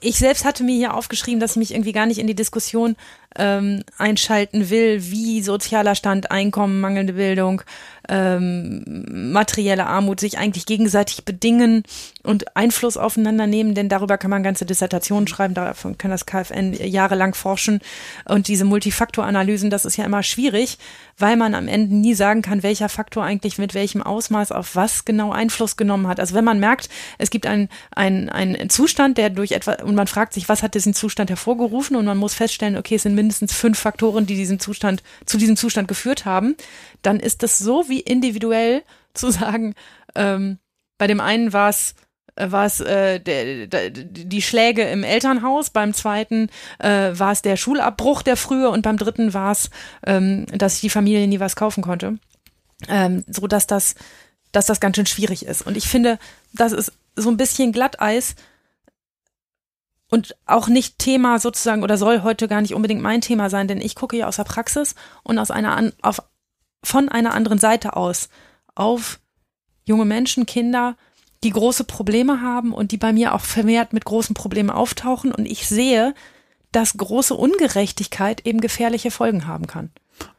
ich selbst hatte mir hier aufgeschrieben, dass ich mich irgendwie gar nicht in die Diskussion ähm, einschalten will, wie sozialer Stand, Einkommen, mangelnde Bildung, ähm, materielle Armut sich eigentlich gegenseitig bedingen und Einfluss aufeinander nehmen, denn darüber kann man ganze Dissertationen schreiben, davon kann das KfN jahrelang forschen und diese Multifaktoranalysen, das ist ja immer schwierig, weil man am Ende nie sagen kann, welcher Faktor eigentlich mit welchem Ausmaß auf was genau Einfluss genommen hat. Also wenn man merkt, es gibt einen, einen, einen Zustand, der durch etwa, und man fragt sich, was hat diesen Zustand hervorgerufen und man muss feststellen, okay, es sind mindestens fünf Faktoren, die diesen Zustand, zu diesem Zustand geführt haben, dann ist das so wie individuell zu sagen, ähm, bei dem einen war es äh, war es äh, der, der, die Schläge im Elternhaus, beim zweiten äh, war es der Schulabbruch der frühe und beim dritten war es, ähm, dass sich die Familie nie was kaufen konnte. Ähm, so dass das, dass das ganz schön schwierig ist. Und ich finde, das ist so ein bisschen Glatteis und auch nicht Thema sozusagen oder soll heute gar nicht unbedingt mein Thema sein, denn ich gucke ja aus der Praxis und aus einer an, auf von einer anderen Seite aus auf junge Menschen, Kinder, die große Probleme haben und die bei mir auch vermehrt mit großen Problemen auftauchen. Und ich sehe, dass große Ungerechtigkeit eben gefährliche Folgen haben kann.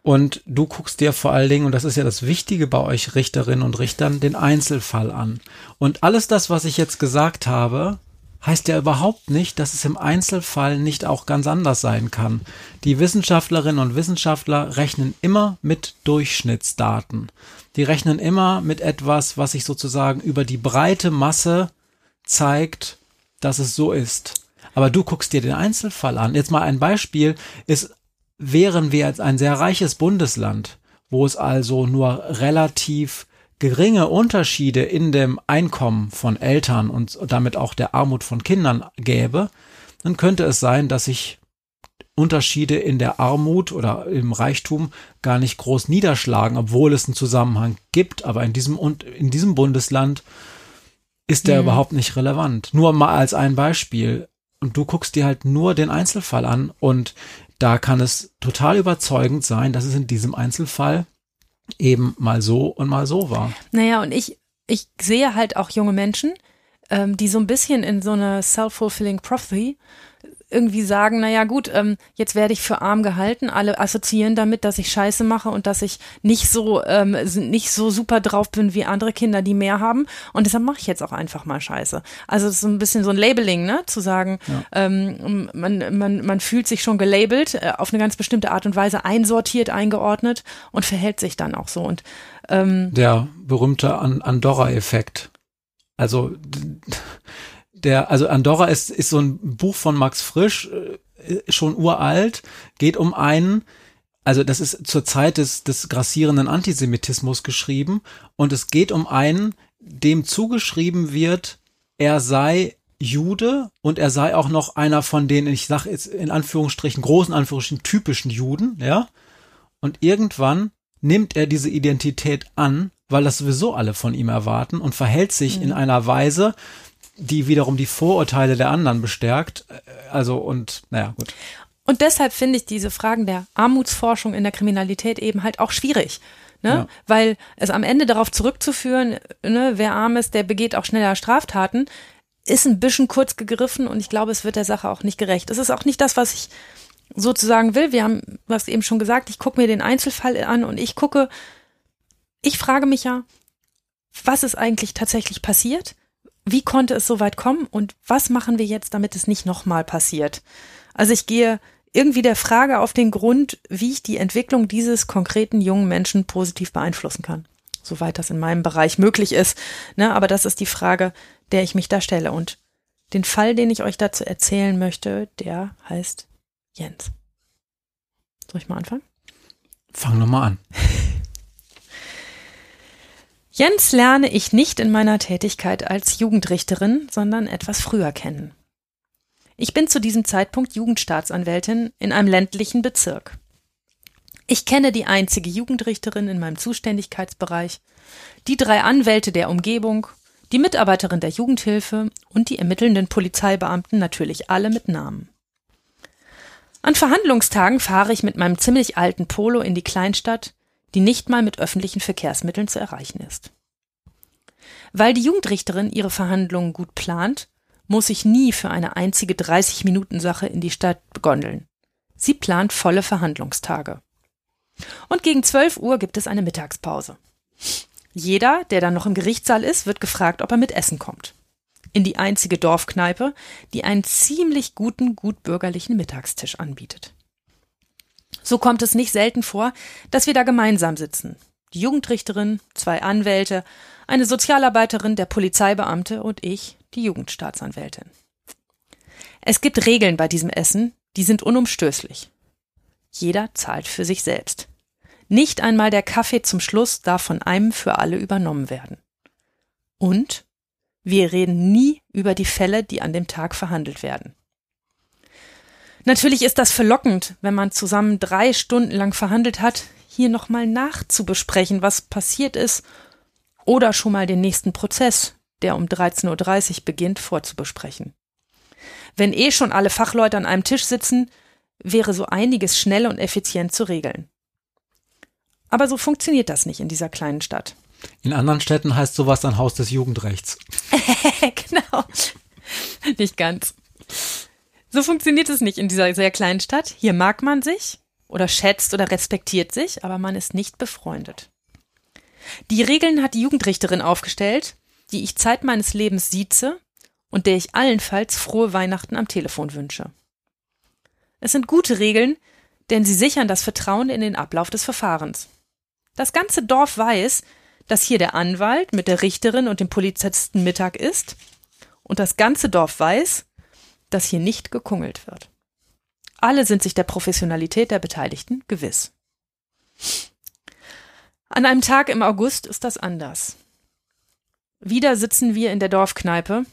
Und du guckst dir vor allen Dingen, und das ist ja das Wichtige bei euch Richterinnen und Richtern, den Einzelfall an. Und alles das, was ich jetzt gesagt habe, heißt ja überhaupt nicht, dass es im Einzelfall nicht auch ganz anders sein kann. Die Wissenschaftlerinnen und Wissenschaftler rechnen immer mit Durchschnittsdaten. Die rechnen immer mit etwas, was sich sozusagen über die breite Masse zeigt, dass es so ist. Aber du guckst dir den Einzelfall an. Jetzt mal ein Beispiel ist, wären wir jetzt ein sehr reiches Bundesland, wo es also nur relativ geringe Unterschiede in dem Einkommen von Eltern und damit auch der Armut von Kindern gäbe, dann könnte es sein, dass sich Unterschiede in der Armut oder im Reichtum gar nicht groß niederschlagen, obwohl es einen Zusammenhang gibt. Aber in diesem, in diesem Bundesland ist der mhm. überhaupt nicht relevant. Nur mal als ein Beispiel. Und du guckst dir halt nur den Einzelfall an und da kann es total überzeugend sein, dass es in diesem Einzelfall eben mal so und mal so war. Naja, und ich, ich sehe halt auch junge Menschen, ähm, die so ein bisschen in so einer self-fulfilling prophecy irgendwie sagen, naja gut, ähm, jetzt werde ich für arm gehalten, alle assoziieren damit, dass ich Scheiße mache und dass ich nicht so ähm, nicht so super drauf bin wie andere Kinder, die mehr haben und deshalb mache ich jetzt auch einfach mal Scheiße. Also es ist so ein bisschen so ein Labeling, ne, zu sagen, ja. ähm, man, man, man fühlt sich schon gelabelt, äh, auf eine ganz bestimmte Art und Weise einsortiert, eingeordnet und verhält sich dann auch so und ähm, der berühmte Andorra-Effekt. Also der, also Andorra ist, ist so ein Buch von Max Frisch, äh, schon uralt, geht um einen, also das ist zur Zeit des, des grassierenden Antisemitismus geschrieben und es geht um einen, dem zugeschrieben wird, er sei Jude und er sei auch noch einer von den, ich sage jetzt in Anführungsstrichen, großen Anführungsstrichen typischen Juden, ja. Und irgendwann nimmt er diese Identität an, weil das sowieso alle von ihm erwarten und verhält sich mhm. in einer Weise, die wiederum die Vorurteile der anderen bestärkt. Also und naja, gut. Und deshalb finde ich diese Fragen der Armutsforschung in der Kriminalität eben halt auch schwierig. Ne? Ja. Weil es am Ende darauf zurückzuführen, ne, wer arm ist, der begeht auch schneller Straftaten, ist ein bisschen kurz gegriffen und ich glaube, es wird der Sache auch nicht gerecht. Es ist auch nicht das, was ich sozusagen will. Wir haben, was eben schon gesagt, ich gucke mir den Einzelfall an und ich gucke, ich frage mich ja, was ist eigentlich tatsächlich passiert? Wie konnte es so weit kommen und was machen wir jetzt, damit es nicht nochmal passiert? Also ich gehe irgendwie der Frage auf den Grund, wie ich die Entwicklung dieses konkreten jungen Menschen positiv beeinflussen kann. Soweit das in meinem Bereich möglich ist. Ne, aber das ist die Frage, der ich mich da stelle. Und den Fall, den ich euch dazu erzählen möchte, der heißt Jens. Soll ich mal anfangen? Fang doch mal an. Jens lerne ich nicht in meiner Tätigkeit als Jugendrichterin, sondern etwas früher kennen. Ich bin zu diesem Zeitpunkt Jugendstaatsanwältin in einem ländlichen Bezirk. Ich kenne die einzige Jugendrichterin in meinem Zuständigkeitsbereich, die drei Anwälte der Umgebung, die Mitarbeiterin der Jugendhilfe und die ermittelnden Polizeibeamten natürlich alle mit Namen. An Verhandlungstagen fahre ich mit meinem ziemlich alten Polo in die Kleinstadt, die nicht mal mit öffentlichen Verkehrsmitteln zu erreichen ist. Weil die Jugendrichterin ihre Verhandlungen gut plant, muss ich nie für eine einzige 30-Minuten-Sache in die Stadt gondeln. Sie plant volle Verhandlungstage. Und gegen 12 Uhr gibt es eine Mittagspause. Jeder, der dann noch im Gerichtssaal ist, wird gefragt, ob er mit Essen kommt. In die einzige Dorfkneipe, die einen ziemlich guten, gutbürgerlichen Mittagstisch anbietet. So kommt es nicht selten vor, dass wir da gemeinsam sitzen. Die Jugendrichterin, zwei Anwälte, eine Sozialarbeiterin, der Polizeibeamte und ich, die Jugendstaatsanwältin. Es gibt Regeln bei diesem Essen, die sind unumstößlich. Jeder zahlt für sich selbst. Nicht einmal der Kaffee zum Schluss darf von einem für alle übernommen werden. Und wir reden nie über die Fälle, die an dem Tag verhandelt werden. Natürlich ist das verlockend, wenn man zusammen drei Stunden lang verhandelt hat, hier nochmal nachzubesprechen, was passiert ist, oder schon mal den nächsten Prozess, der um 13.30 Uhr beginnt, vorzubesprechen. Wenn eh schon alle Fachleute an einem Tisch sitzen, wäre so einiges schnell und effizient zu regeln. Aber so funktioniert das nicht in dieser kleinen Stadt. In anderen Städten heißt sowas ein Haus des Jugendrechts. genau. Nicht ganz. So funktioniert es nicht in dieser sehr kleinen Stadt. Hier mag man sich oder schätzt oder respektiert sich, aber man ist nicht befreundet. Die Regeln hat die Jugendrichterin aufgestellt, die ich Zeit meines Lebens sieze und der ich allenfalls frohe Weihnachten am Telefon wünsche. Es sind gute Regeln, denn sie sichern das Vertrauen in den Ablauf des Verfahrens. Das ganze Dorf weiß, dass hier der Anwalt mit der Richterin und dem Polizisten Mittag ist, und das ganze Dorf weiß, dass hier nicht gekungelt wird. Alle sind sich der Professionalität der Beteiligten gewiss. An einem Tag im August ist das anders. Wieder sitzen wir in der Dorfkneipe.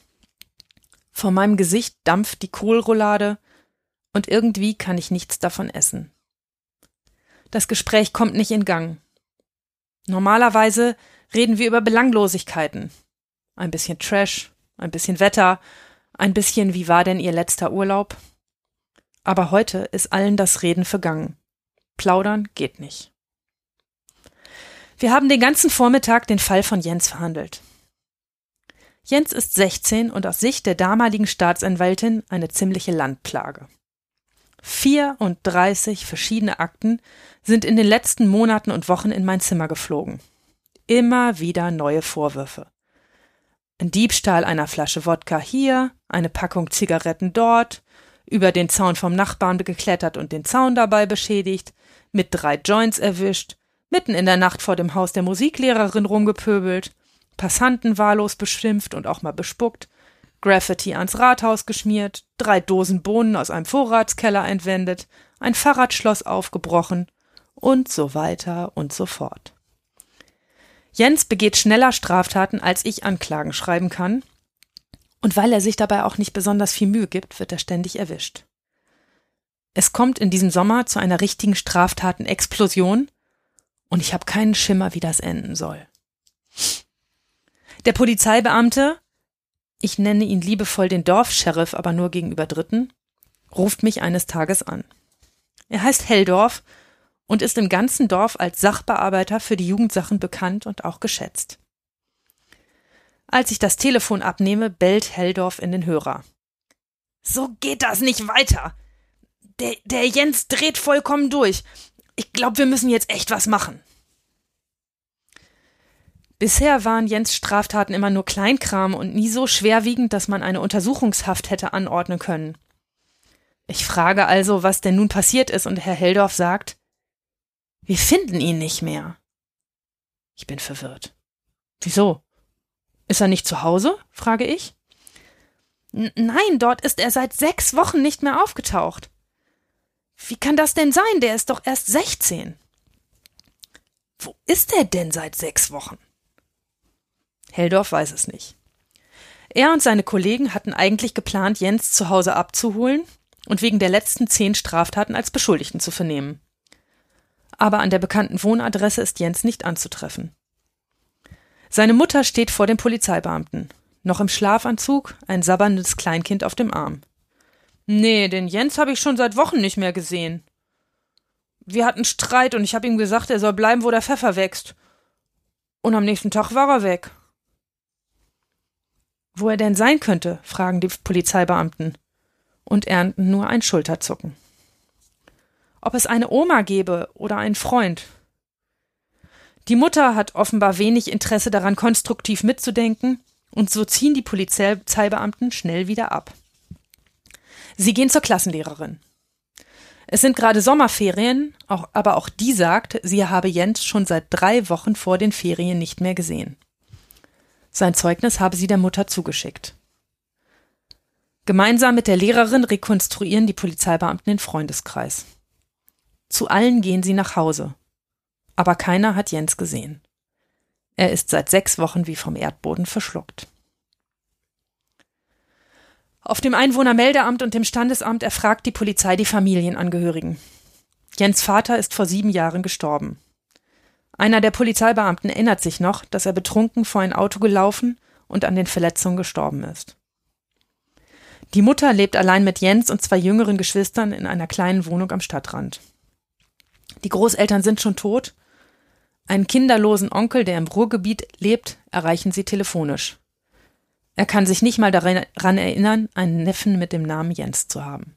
Vor meinem Gesicht dampft die Kohlroulade und irgendwie kann ich nichts davon essen. Das Gespräch kommt nicht in Gang. Normalerweise reden wir über Belanglosigkeiten. Ein bisschen Trash, ein bisschen Wetter, ein bisschen wie war denn Ihr letzter Urlaub? Aber heute ist allen das Reden vergangen. Plaudern geht nicht. Wir haben den ganzen Vormittag den Fall von Jens verhandelt. Jens ist 16 und aus Sicht der damaligen Staatsanwältin eine ziemliche Landplage. 34 verschiedene Akten sind in den letzten Monaten und Wochen in mein Zimmer geflogen. Immer wieder neue Vorwürfe. Ein Diebstahl einer Flasche Wodka hier, eine Packung Zigaretten dort, über den Zaun vom Nachbarn geklettert und den Zaun dabei beschädigt, mit drei Joints erwischt, mitten in der Nacht vor dem Haus der Musiklehrerin rumgepöbelt, Passanten wahllos beschimpft und auch mal bespuckt, Graffiti ans Rathaus geschmiert, drei Dosen Bohnen aus einem Vorratskeller entwendet, ein Fahrradschloss aufgebrochen und so weiter und so fort. Jens begeht schneller Straftaten, als ich Anklagen schreiben kann, und weil er sich dabei auch nicht besonders viel Mühe gibt, wird er ständig erwischt. Es kommt in diesem Sommer zu einer richtigen Straftatenexplosion, und ich habe keinen Schimmer, wie das enden soll. Der Polizeibeamte, ich nenne ihn liebevoll den Dorfsheriff, aber nur gegenüber Dritten, ruft mich eines Tages an. Er heißt Helldorf und ist im ganzen Dorf als Sachbearbeiter für die Jugendsachen bekannt und auch geschätzt. Als ich das Telefon abnehme, bellt Helldorf in den Hörer. So geht das nicht weiter. Der, der Jens dreht vollkommen durch. Ich glaube, wir müssen jetzt echt was machen. Bisher waren Jens Straftaten immer nur Kleinkram und nie so schwerwiegend, dass man eine Untersuchungshaft hätte anordnen können. Ich frage also, was denn nun passiert ist, und Herr Heldorf sagt, wir finden ihn nicht mehr. Ich bin verwirrt. Wieso? Ist er nicht zu Hause? frage ich. N nein, dort ist er seit sechs Wochen nicht mehr aufgetaucht. Wie kann das denn sein? Der ist doch erst 16. Wo ist er denn seit sechs Wochen? Heldorf weiß es nicht. Er und seine Kollegen hatten eigentlich geplant, Jens zu Hause abzuholen und wegen der letzten zehn Straftaten als Beschuldigten zu vernehmen. Aber an der bekannten Wohnadresse ist Jens nicht anzutreffen. Seine Mutter steht vor dem Polizeibeamten, noch im Schlafanzug, ein sabberndes Kleinkind auf dem Arm. Nee, den Jens habe ich schon seit Wochen nicht mehr gesehen. Wir hatten Streit und ich habe ihm gesagt, er soll bleiben, wo der Pfeffer wächst. Und am nächsten Tag war er weg. Wo er denn sein könnte, fragen die Polizeibeamten und ernten nur ein Schulterzucken. Ob es eine Oma gäbe oder einen Freund. Die Mutter hat offenbar wenig Interesse daran, konstruktiv mitzudenken, und so ziehen die Polizeibeamten schnell wieder ab. Sie gehen zur Klassenlehrerin. Es sind gerade Sommerferien, auch, aber auch die sagt, sie habe Jens schon seit drei Wochen vor den Ferien nicht mehr gesehen. Sein Zeugnis habe sie der Mutter zugeschickt. Gemeinsam mit der Lehrerin rekonstruieren die Polizeibeamten den Freundeskreis. Zu allen gehen sie nach Hause. Aber keiner hat Jens gesehen. Er ist seit sechs Wochen wie vom Erdboden verschluckt. Auf dem Einwohnermeldeamt und dem Standesamt erfragt die Polizei die Familienangehörigen. Jens Vater ist vor sieben Jahren gestorben. Einer der Polizeibeamten erinnert sich noch, dass er betrunken vor ein Auto gelaufen und an den Verletzungen gestorben ist. Die Mutter lebt allein mit Jens und zwei jüngeren Geschwistern in einer kleinen Wohnung am Stadtrand. Die Großeltern sind schon tot. Einen kinderlosen Onkel, der im Ruhrgebiet lebt, erreichen sie telefonisch. Er kann sich nicht mal daran erinnern, einen Neffen mit dem Namen Jens zu haben.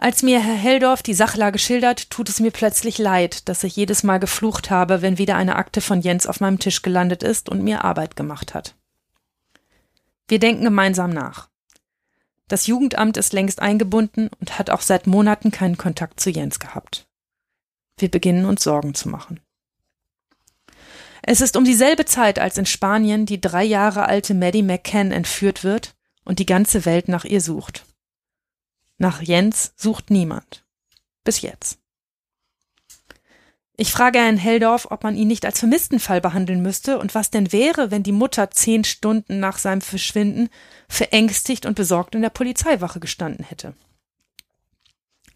Als mir Herr Heldorf die Sachlage schildert, tut es mir plötzlich leid, dass ich jedes Mal geflucht habe, wenn wieder eine Akte von Jens auf meinem Tisch gelandet ist und mir Arbeit gemacht hat. Wir denken gemeinsam nach. Das Jugendamt ist längst eingebunden und hat auch seit Monaten keinen Kontakt zu Jens gehabt. Wir beginnen uns Sorgen zu machen. Es ist um dieselbe Zeit, als in Spanien die drei Jahre alte Maddie McCann entführt wird und die ganze Welt nach ihr sucht. Nach Jens sucht niemand. Bis jetzt. Ich frage Herrn Heldorf, ob man ihn nicht als Vermisstenfall behandeln müsste und was denn wäre, wenn die Mutter zehn Stunden nach seinem Verschwinden verängstigt und besorgt in der Polizeiwache gestanden hätte.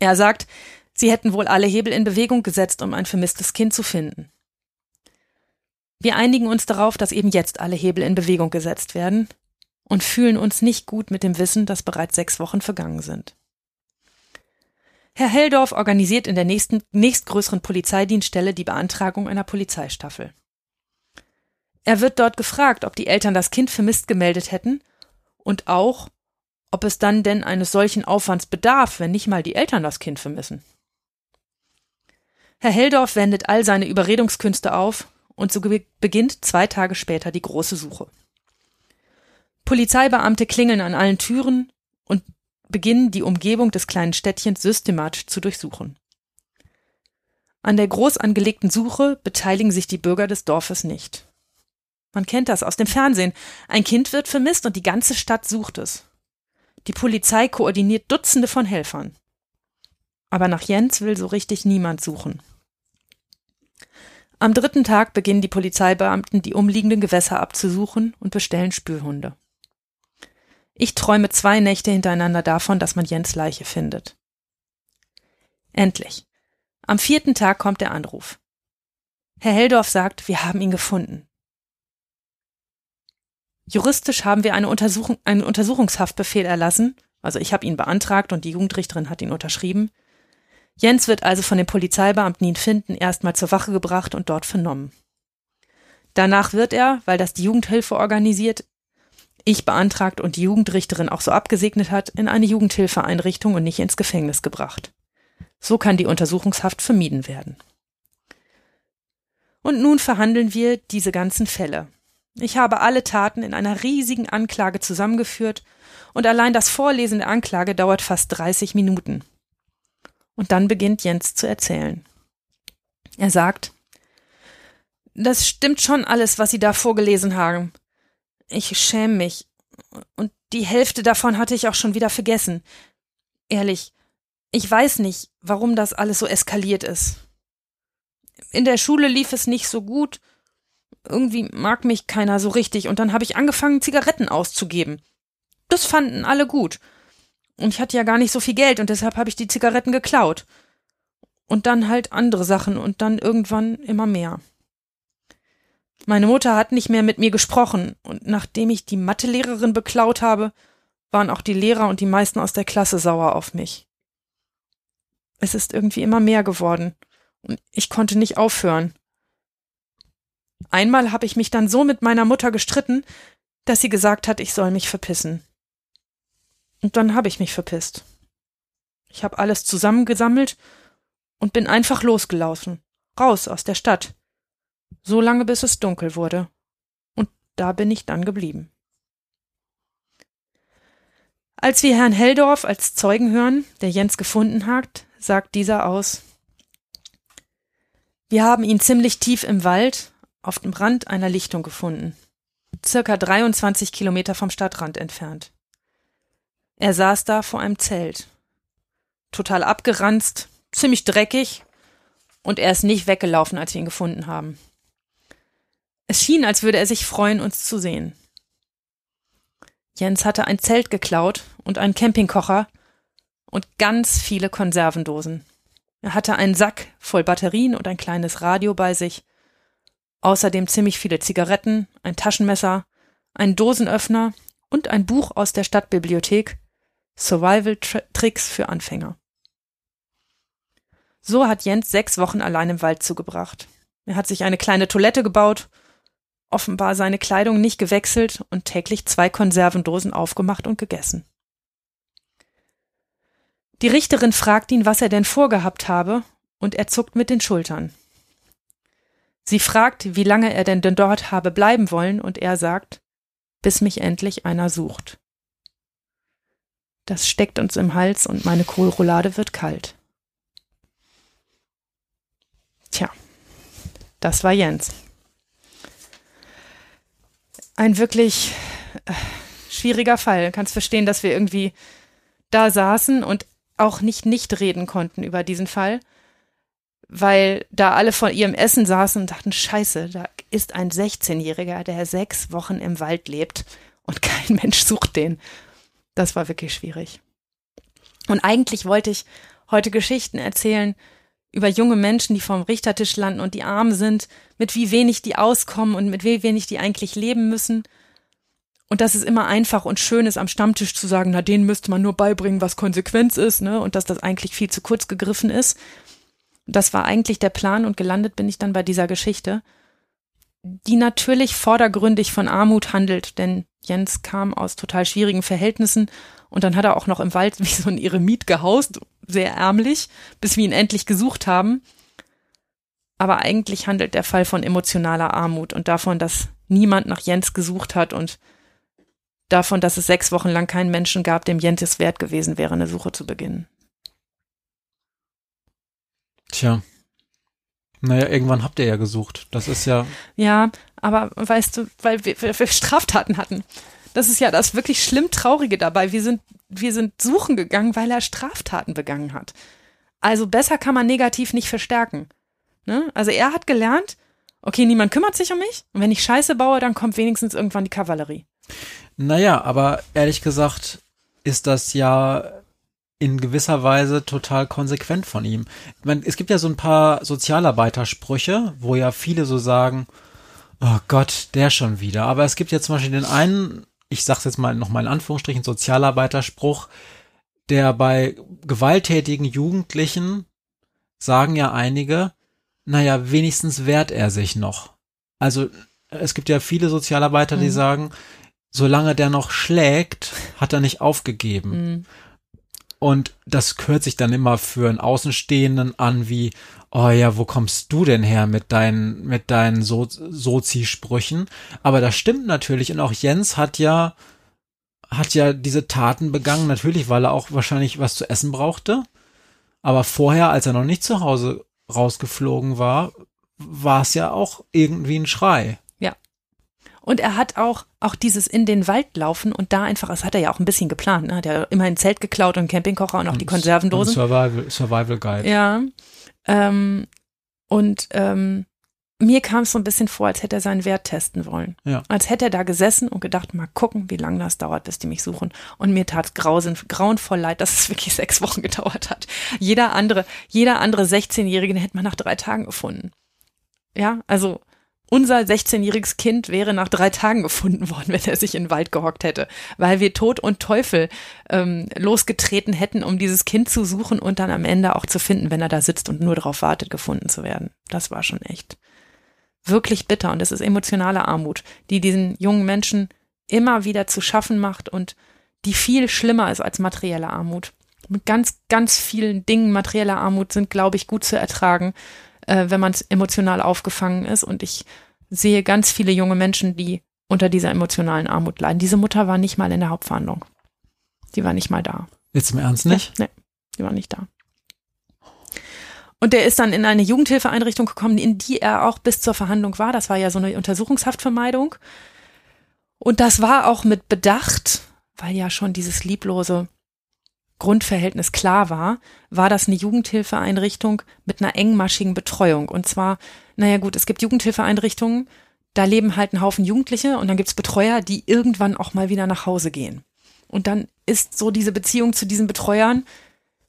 Er sagt, sie hätten wohl alle Hebel in Bewegung gesetzt, um ein vermisstes Kind zu finden. Wir einigen uns darauf, dass eben jetzt alle Hebel in Bewegung gesetzt werden und fühlen uns nicht gut mit dem Wissen, dass bereits sechs Wochen vergangen sind. Herr Heldorf organisiert in der nächsten, nächstgrößeren Polizeidienststelle die Beantragung einer Polizeistaffel. Er wird dort gefragt, ob die Eltern das Kind vermisst gemeldet hätten und auch, ob es dann denn eines solchen Aufwands bedarf, wenn nicht mal die Eltern das Kind vermissen. Herr Heldorf wendet all seine Überredungskünste auf und so beginnt zwei Tage später die große Suche. Polizeibeamte klingeln an allen Türen und beginnen, die Umgebung des kleinen Städtchens systematisch zu durchsuchen. An der groß angelegten Suche beteiligen sich die Bürger des Dorfes nicht. Man kennt das aus dem Fernsehen. Ein Kind wird vermisst und die ganze Stadt sucht es. Die Polizei koordiniert Dutzende von Helfern. Aber nach Jens will so richtig niemand suchen. Am dritten Tag beginnen die Polizeibeamten, die umliegenden Gewässer abzusuchen und bestellen Spürhunde. Ich träume zwei Nächte hintereinander davon, dass man Jens Leiche findet. Endlich. Am vierten Tag kommt der Anruf. Herr Heldorf sagt, wir haben ihn gefunden. Juristisch haben wir eine Untersuchung, einen Untersuchungshaftbefehl erlassen, also ich habe ihn beantragt und die Jugendrichterin hat ihn unterschrieben. Jens wird also von den Polizeibeamten ihn finden, erstmal zur Wache gebracht und dort vernommen. Danach wird er, weil das die Jugendhilfe organisiert, ich beantragt und die Jugendrichterin auch so abgesegnet hat, in eine Jugendhilfeeinrichtung und nicht ins Gefängnis gebracht. So kann die Untersuchungshaft vermieden werden. Und nun verhandeln wir diese ganzen Fälle. Ich habe alle Taten in einer riesigen Anklage zusammengeführt und allein das Vorlesen der Anklage dauert fast 30 Minuten. Und dann beginnt Jens zu erzählen. Er sagt, das stimmt schon alles, was Sie da vorgelesen haben. Ich schäme mich. Und die Hälfte davon hatte ich auch schon wieder vergessen. Ehrlich, ich weiß nicht, warum das alles so eskaliert ist. In der Schule lief es nicht so gut. Irgendwie mag mich keiner so richtig und dann habe ich angefangen, Zigaretten auszugeben. Das fanden alle gut. Und ich hatte ja gar nicht so viel Geld und deshalb habe ich die Zigaretten geklaut. Und dann halt andere Sachen und dann irgendwann immer mehr. Meine Mutter hat nicht mehr mit mir gesprochen und nachdem ich die Mathelehrerin beklaut habe, waren auch die Lehrer und die meisten aus der Klasse sauer auf mich. Es ist irgendwie immer mehr geworden und ich konnte nicht aufhören. Einmal habe ich mich dann so mit meiner Mutter gestritten, dass sie gesagt hat, ich soll mich verpissen. Und dann habe ich mich verpisst. Ich habe alles zusammengesammelt und bin einfach losgelaufen, raus aus der Stadt, so lange bis es dunkel wurde. Und da bin ich dann geblieben. Als wir Herrn Heldorf als Zeugen hören, der Jens gefunden hat, sagt dieser aus Wir haben ihn ziemlich tief im Wald auf dem Rand einer Lichtung gefunden, circa 23 Kilometer vom Stadtrand entfernt. Er saß da vor einem Zelt. Total abgeranzt, ziemlich dreckig, und er ist nicht weggelaufen, als wir ihn gefunden haben. Es schien, als würde er sich freuen, uns zu sehen. Jens hatte ein Zelt geklaut und einen Campingkocher und ganz viele Konservendosen. Er hatte einen Sack voll Batterien und ein kleines Radio bei sich, außerdem ziemlich viele Zigaretten, ein Taschenmesser, einen Dosenöffner und ein Buch aus der Stadtbibliothek, Survival Tricks für Anfänger. So hat Jens sechs Wochen allein im Wald zugebracht. Er hat sich eine kleine Toilette gebaut, offenbar seine Kleidung nicht gewechselt und täglich zwei Konservendosen aufgemacht und gegessen. Die Richterin fragt ihn, was er denn vorgehabt habe, und er zuckt mit den Schultern. Sie fragt, wie lange er denn, dort habe bleiben wollen, und er sagt, bis mich endlich einer sucht. Das steckt uns im Hals und meine Kohlroulade wird kalt. Tja, das war Jens. Ein wirklich äh, schwieriger Fall. Du kannst verstehen, dass wir irgendwie da saßen und auch nicht nicht reden konnten über diesen Fall, weil da alle vor ihrem Essen saßen und dachten, scheiße, da ist ein 16-Jähriger, der sechs Wochen im Wald lebt und kein Mensch sucht den. Das war wirklich schwierig. Und eigentlich wollte ich heute Geschichten erzählen über junge Menschen, die vorm Richtertisch landen und die arm sind, mit wie wenig die auskommen und mit wie wenig die eigentlich leben müssen. Und dass es immer einfach und schön ist, am Stammtisch zu sagen, na, denen müsste man nur beibringen, was Konsequenz ist, ne, und dass das eigentlich viel zu kurz gegriffen ist. Das war eigentlich der Plan und gelandet bin ich dann bei dieser Geschichte, die natürlich vordergründig von Armut handelt, denn Jens kam aus total schwierigen Verhältnissen und dann hat er auch noch im Wald wie so ein Eremit gehaust, sehr ärmlich, bis wir ihn endlich gesucht haben. Aber eigentlich handelt der Fall von emotionaler Armut und davon, dass niemand nach Jens gesucht hat und davon, dass es sechs Wochen lang keinen Menschen gab, dem Jens es wert gewesen wäre, eine Suche zu beginnen. Tja. Naja, irgendwann habt ihr ja gesucht. Das ist ja. Ja, aber weißt du, weil wir, wir Straftaten hatten. Das ist ja das wirklich schlimm Traurige dabei. Wir sind, wir sind suchen gegangen, weil er Straftaten begangen hat. Also besser kann man negativ nicht verstärken. Ne? Also er hat gelernt, okay, niemand kümmert sich um mich. Und wenn ich Scheiße baue, dann kommt wenigstens irgendwann die Kavallerie. Naja, aber ehrlich gesagt ist das ja in gewisser Weise total konsequent von ihm. Ich meine, es gibt ja so ein paar Sozialarbeitersprüche, wo ja viele so sagen, oh Gott, der schon wieder. Aber es gibt ja zum Beispiel den einen, ich sag's jetzt mal nochmal in Anführungsstrichen, Sozialarbeiterspruch, der bei gewalttätigen Jugendlichen sagen ja einige, naja, wenigstens wehrt er sich noch. Also es gibt ja viele Sozialarbeiter, die mhm. sagen, solange der noch schlägt, hat er nicht aufgegeben. Mhm. Und das hört sich dann immer für einen Außenstehenden an wie, oh ja, wo kommst du denn her mit deinen, mit deinen so Sozi-Sprüchen? Aber das stimmt natürlich. Und auch Jens hat ja, hat ja diese Taten begangen, natürlich, weil er auch wahrscheinlich was zu essen brauchte. Aber vorher, als er noch nicht zu Hause rausgeflogen war, war es ja auch irgendwie ein Schrei. Und er hat auch, auch dieses in den Wald laufen und da einfach, das hat er ja auch ein bisschen geplant, ne? hat er immer ein Zelt geklaut und einen Campingkocher und auch die Konservendosen. Und Survival, Survival Guide. Ja. Ähm, und ähm, mir kam es so ein bisschen vor, als hätte er seinen Wert testen wollen. Ja. Als hätte er da gesessen und gedacht, mal gucken, wie lange das dauert, bis die mich suchen. Und mir tat grausen, grauenvoll leid, dass es wirklich sechs Wochen gedauert hat. Jeder andere, jeder andere 16-Jährige hätte man nach drei Tagen gefunden. Ja, also unser 16-jähriges Kind wäre nach drei Tagen gefunden worden, wenn er sich in den Wald gehockt hätte, weil wir Tod und Teufel ähm, losgetreten hätten, um dieses Kind zu suchen und dann am Ende auch zu finden, wenn er da sitzt und nur darauf wartet, gefunden zu werden. Das war schon echt wirklich bitter und es ist emotionale Armut, die diesen jungen Menschen immer wieder zu schaffen macht und die viel schlimmer ist als materielle Armut. Mit ganz, ganz vielen Dingen materieller Armut sind, glaube ich, gut zu ertragen äh, wenn man emotional aufgefangen ist. Und ich sehe ganz viele junge Menschen, die unter dieser emotionalen Armut leiden. Diese Mutter war nicht mal in der Hauptverhandlung. Die war nicht mal da. Jetzt im Ernst nicht? Ja, nee, die war nicht da. Und der ist dann in eine Jugendhilfeeinrichtung gekommen, in die er auch bis zur Verhandlung war. Das war ja so eine Untersuchungshaftvermeidung. Und das war auch mit Bedacht, weil ja schon dieses lieblose Grundverhältnis klar war, war das eine Jugendhilfeeinrichtung mit einer engmaschigen Betreuung. Und zwar, naja gut, es gibt Jugendhilfeeinrichtungen, da leben halt ein Haufen Jugendliche und dann gibt's Betreuer, die irgendwann auch mal wieder nach Hause gehen. Und dann ist so diese Beziehung zu diesen Betreuern,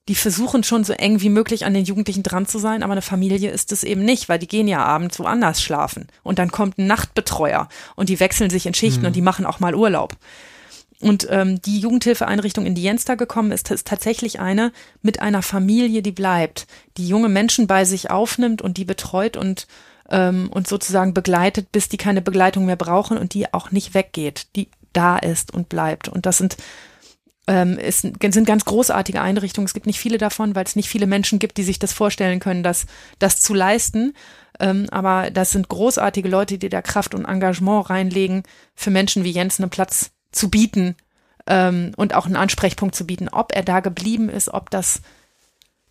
die versuchen schon so eng wie möglich an den Jugendlichen dran zu sein, aber eine Familie ist es eben nicht, weil die gehen ja abends woanders schlafen. Und dann kommt ein Nachtbetreuer und die wechseln sich in Schichten mhm. und die machen auch mal Urlaub. Und ähm, die Jugendhilfeeinrichtung, in die Jens da gekommen ist, ist tatsächlich eine mit einer Familie, die bleibt, die junge Menschen bei sich aufnimmt und die betreut und ähm, und sozusagen begleitet, bis die keine Begleitung mehr brauchen und die auch nicht weggeht, die da ist und bleibt. Und das sind ähm, ist, sind ganz großartige Einrichtungen. Es gibt nicht viele davon, weil es nicht viele Menschen gibt, die sich das vorstellen können, das, das zu leisten. Ähm, aber das sind großartige Leute, die da Kraft und Engagement reinlegen, für Menschen wie Jens einen Platz zu bieten ähm, und auch einen Ansprechpunkt zu bieten. Ob er da geblieben ist, ob das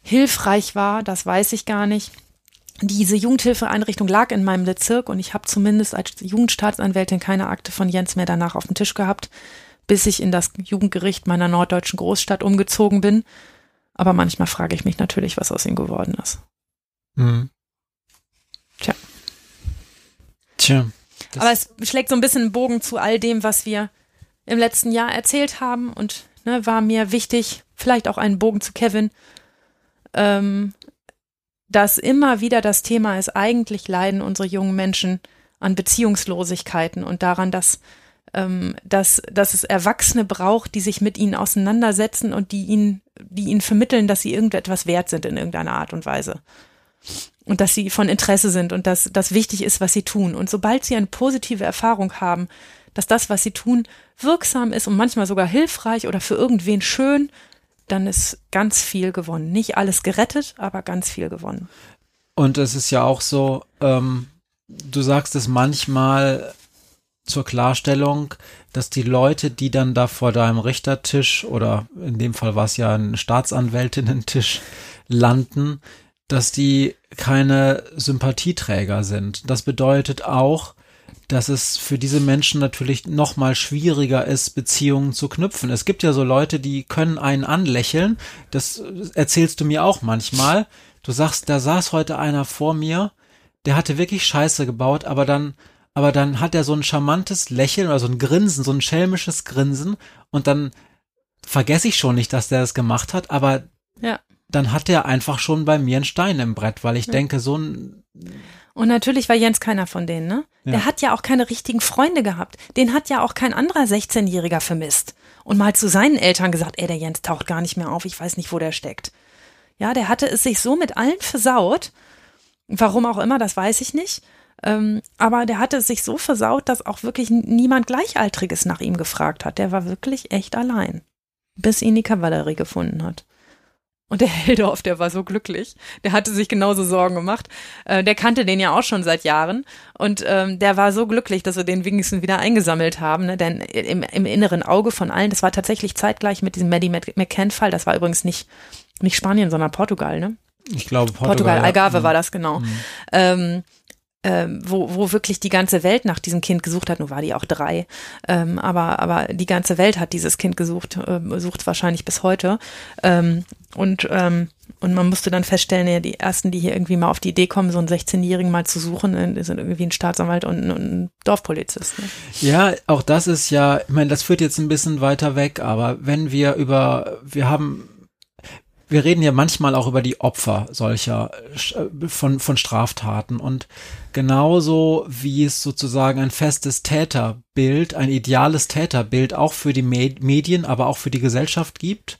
hilfreich war, das weiß ich gar nicht. Diese Jugendhilfeeinrichtung lag in meinem Bezirk und ich habe zumindest als Jugendstaatsanwältin keine Akte von Jens mehr danach auf dem Tisch gehabt, bis ich in das Jugendgericht meiner norddeutschen Großstadt umgezogen bin. Aber manchmal frage ich mich natürlich, was aus ihm geworden ist. Mhm. Tja. Tja. Aber es schlägt so ein bisschen einen Bogen zu all dem, was wir im letzten Jahr erzählt haben und ne, war mir wichtig, vielleicht auch einen Bogen zu Kevin, ähm, dass immer wieder das Thema ist, eigentlich leiden unsere jungen Menschen an Beziehungslosigkeiten und daran, dass, ähm, dass, dass es Erwachsene braucht, die sich mit ihnen auseinandersetzen und die ihnen, die ihnen vermitteln, dass sie irgendetwas wert sind in irgendeiner Art und Weise. Und dass sie von Interesse sind und dass das wichtig ist, was sie tun. Und sobald sie eine positive Erfahrung haben, dass das, was sie tun, wirksam ist und manchmal sogar hilfreich oder für irgendwen schön, dann ist ganz viel gewonnen. Nicht alles gerettet, aber ganz viel gewonnen. Und es ist ja auch so, ähm, du sagst es manchmal zur Klarstellung, dass die Leute, die dann da vor deinem Richtertisch oder in dem Fall war es ja ein Staatsanwältinnen-Tisch landen, dass die keine Sympathieträger sind. Das bedeutet auch, dass es für diese Menschen natürlich noch mal schwieriger ist, Beziehungen zu knüpfen. Es gibt ja so Leute, die können einen anlächeln. Das erzählst du mir auch manchmal. Du sagst, da saß heute einer vor mir, der hatte wirklich Scheiße gebaut, aber dann, aber dann hat er so ein charmantes Lächeln oder so ein Grinsen, so ein schelmisches Grinsen und dann vergesse ich schon nicht, dass der das gemacht hat, aber ja. dann hat er einfach schon bei mir einen Stein im Brett, weil ich ja. denke, so ein und natürlich war Jens keiner von denen, ne? Ja. Der hat ja auch keine richtigen Freunde gehabt. Den hat ja auch kein anderer 16-Jähriger vermisst. Und mal zu seinen Eltern gesagt, ey, der Jens taucht gar nicht mehr auf, ich weiß nicht, wo der steckt. Ja, der hatte es sich so mit allen versaut. Warum auch immer, das weiß ich nicht. Ähm, aber der hatte es sich so versaut, dass auch wirklich niemand Gleichaltriges nach ihm gefragt hat. Der war wirklich echt allein. Bis ihn die Kavallerie gefunden hat. Und der Heldorf, der war so glücklich. Der hatte sich genauso Sorgen gemacht. Äh, der kannte den ja auch schon seit Jahren. Und ähm, der war so glücklich, dass wir den wenigstens wieder eingesammelt haben. Ne? Denn im, im inneren Auge von allen, das war tatsächlich zeitgleich mit diesem Maddie McCann-Fall. Das war übrigens nicht, nicht Spanien, sondern Portugal, ne? Ich glaube Portugal. Portugal, ja. Algarve Mhm. war das genau. Mhm. Ähm, ähm, wo, wo wirklich die ganze Welt nach diesem Kind gesucht hat. Nur war die auch drei. Ähm, aber, aber die ganze Welt hat dieses Kind gesucht, ähm, sucht wahrscheinlich bis heute. Ähm, und, ähm, und man musste dann feststellen, ja, die ersten, die hier irgendwie mal auf die Idee kommen, so einen 16-Jährigen mal zu suchen, äh, sind irgendwie ein Staatsanwalt und, ein- und ein Dorfpolizist. Ne? Ja, auch das ist ja, ich meine, das führt jetzt ein bisschen weiter weg, aber wenn wir über, wir haben, wir reden ja manchmal auch über die Opfer solcher äh, von, von Straftaten und genauso wie es sozusagen ein festes Täterbild, ein ideales Täterbild auch für die Me- Medien, aber auch für die Gesellschaft gibt.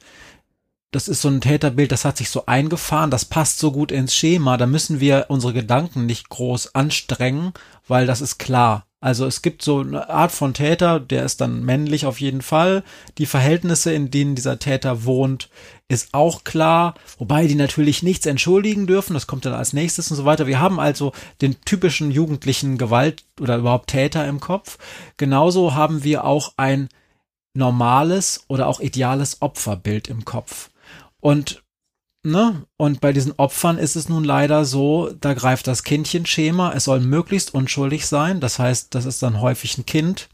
Das ist so ein Täterbild, das hat sich so eingefahren, das passt so gut ins Schema, da müssen wir unsere Gedanken nicht groß anstrengen, weil das ist klar. Also es gibt so eine Art von Täter, der ist dann männlich auf jeden Fall. Die Verhältnisse, in denen dieser Täter wohnt, ist auch klar, wobei die natürlich nichts entschuldigen dürfen, das kommt dann als nächstes und so weiter. Wir haben also den typischen jugendlichen Gewalt oder überhaupt Täter im Kopf. Genauso haben wir auch ein normales oder auch ideales Opferbild im Kopf. Und Ne? Und bei diesen Opfern ist es nun leider so, da greift das Kindchenschema, es soll möglichst unschuldig sein, das heißt, das ist dann häufig ein Kind,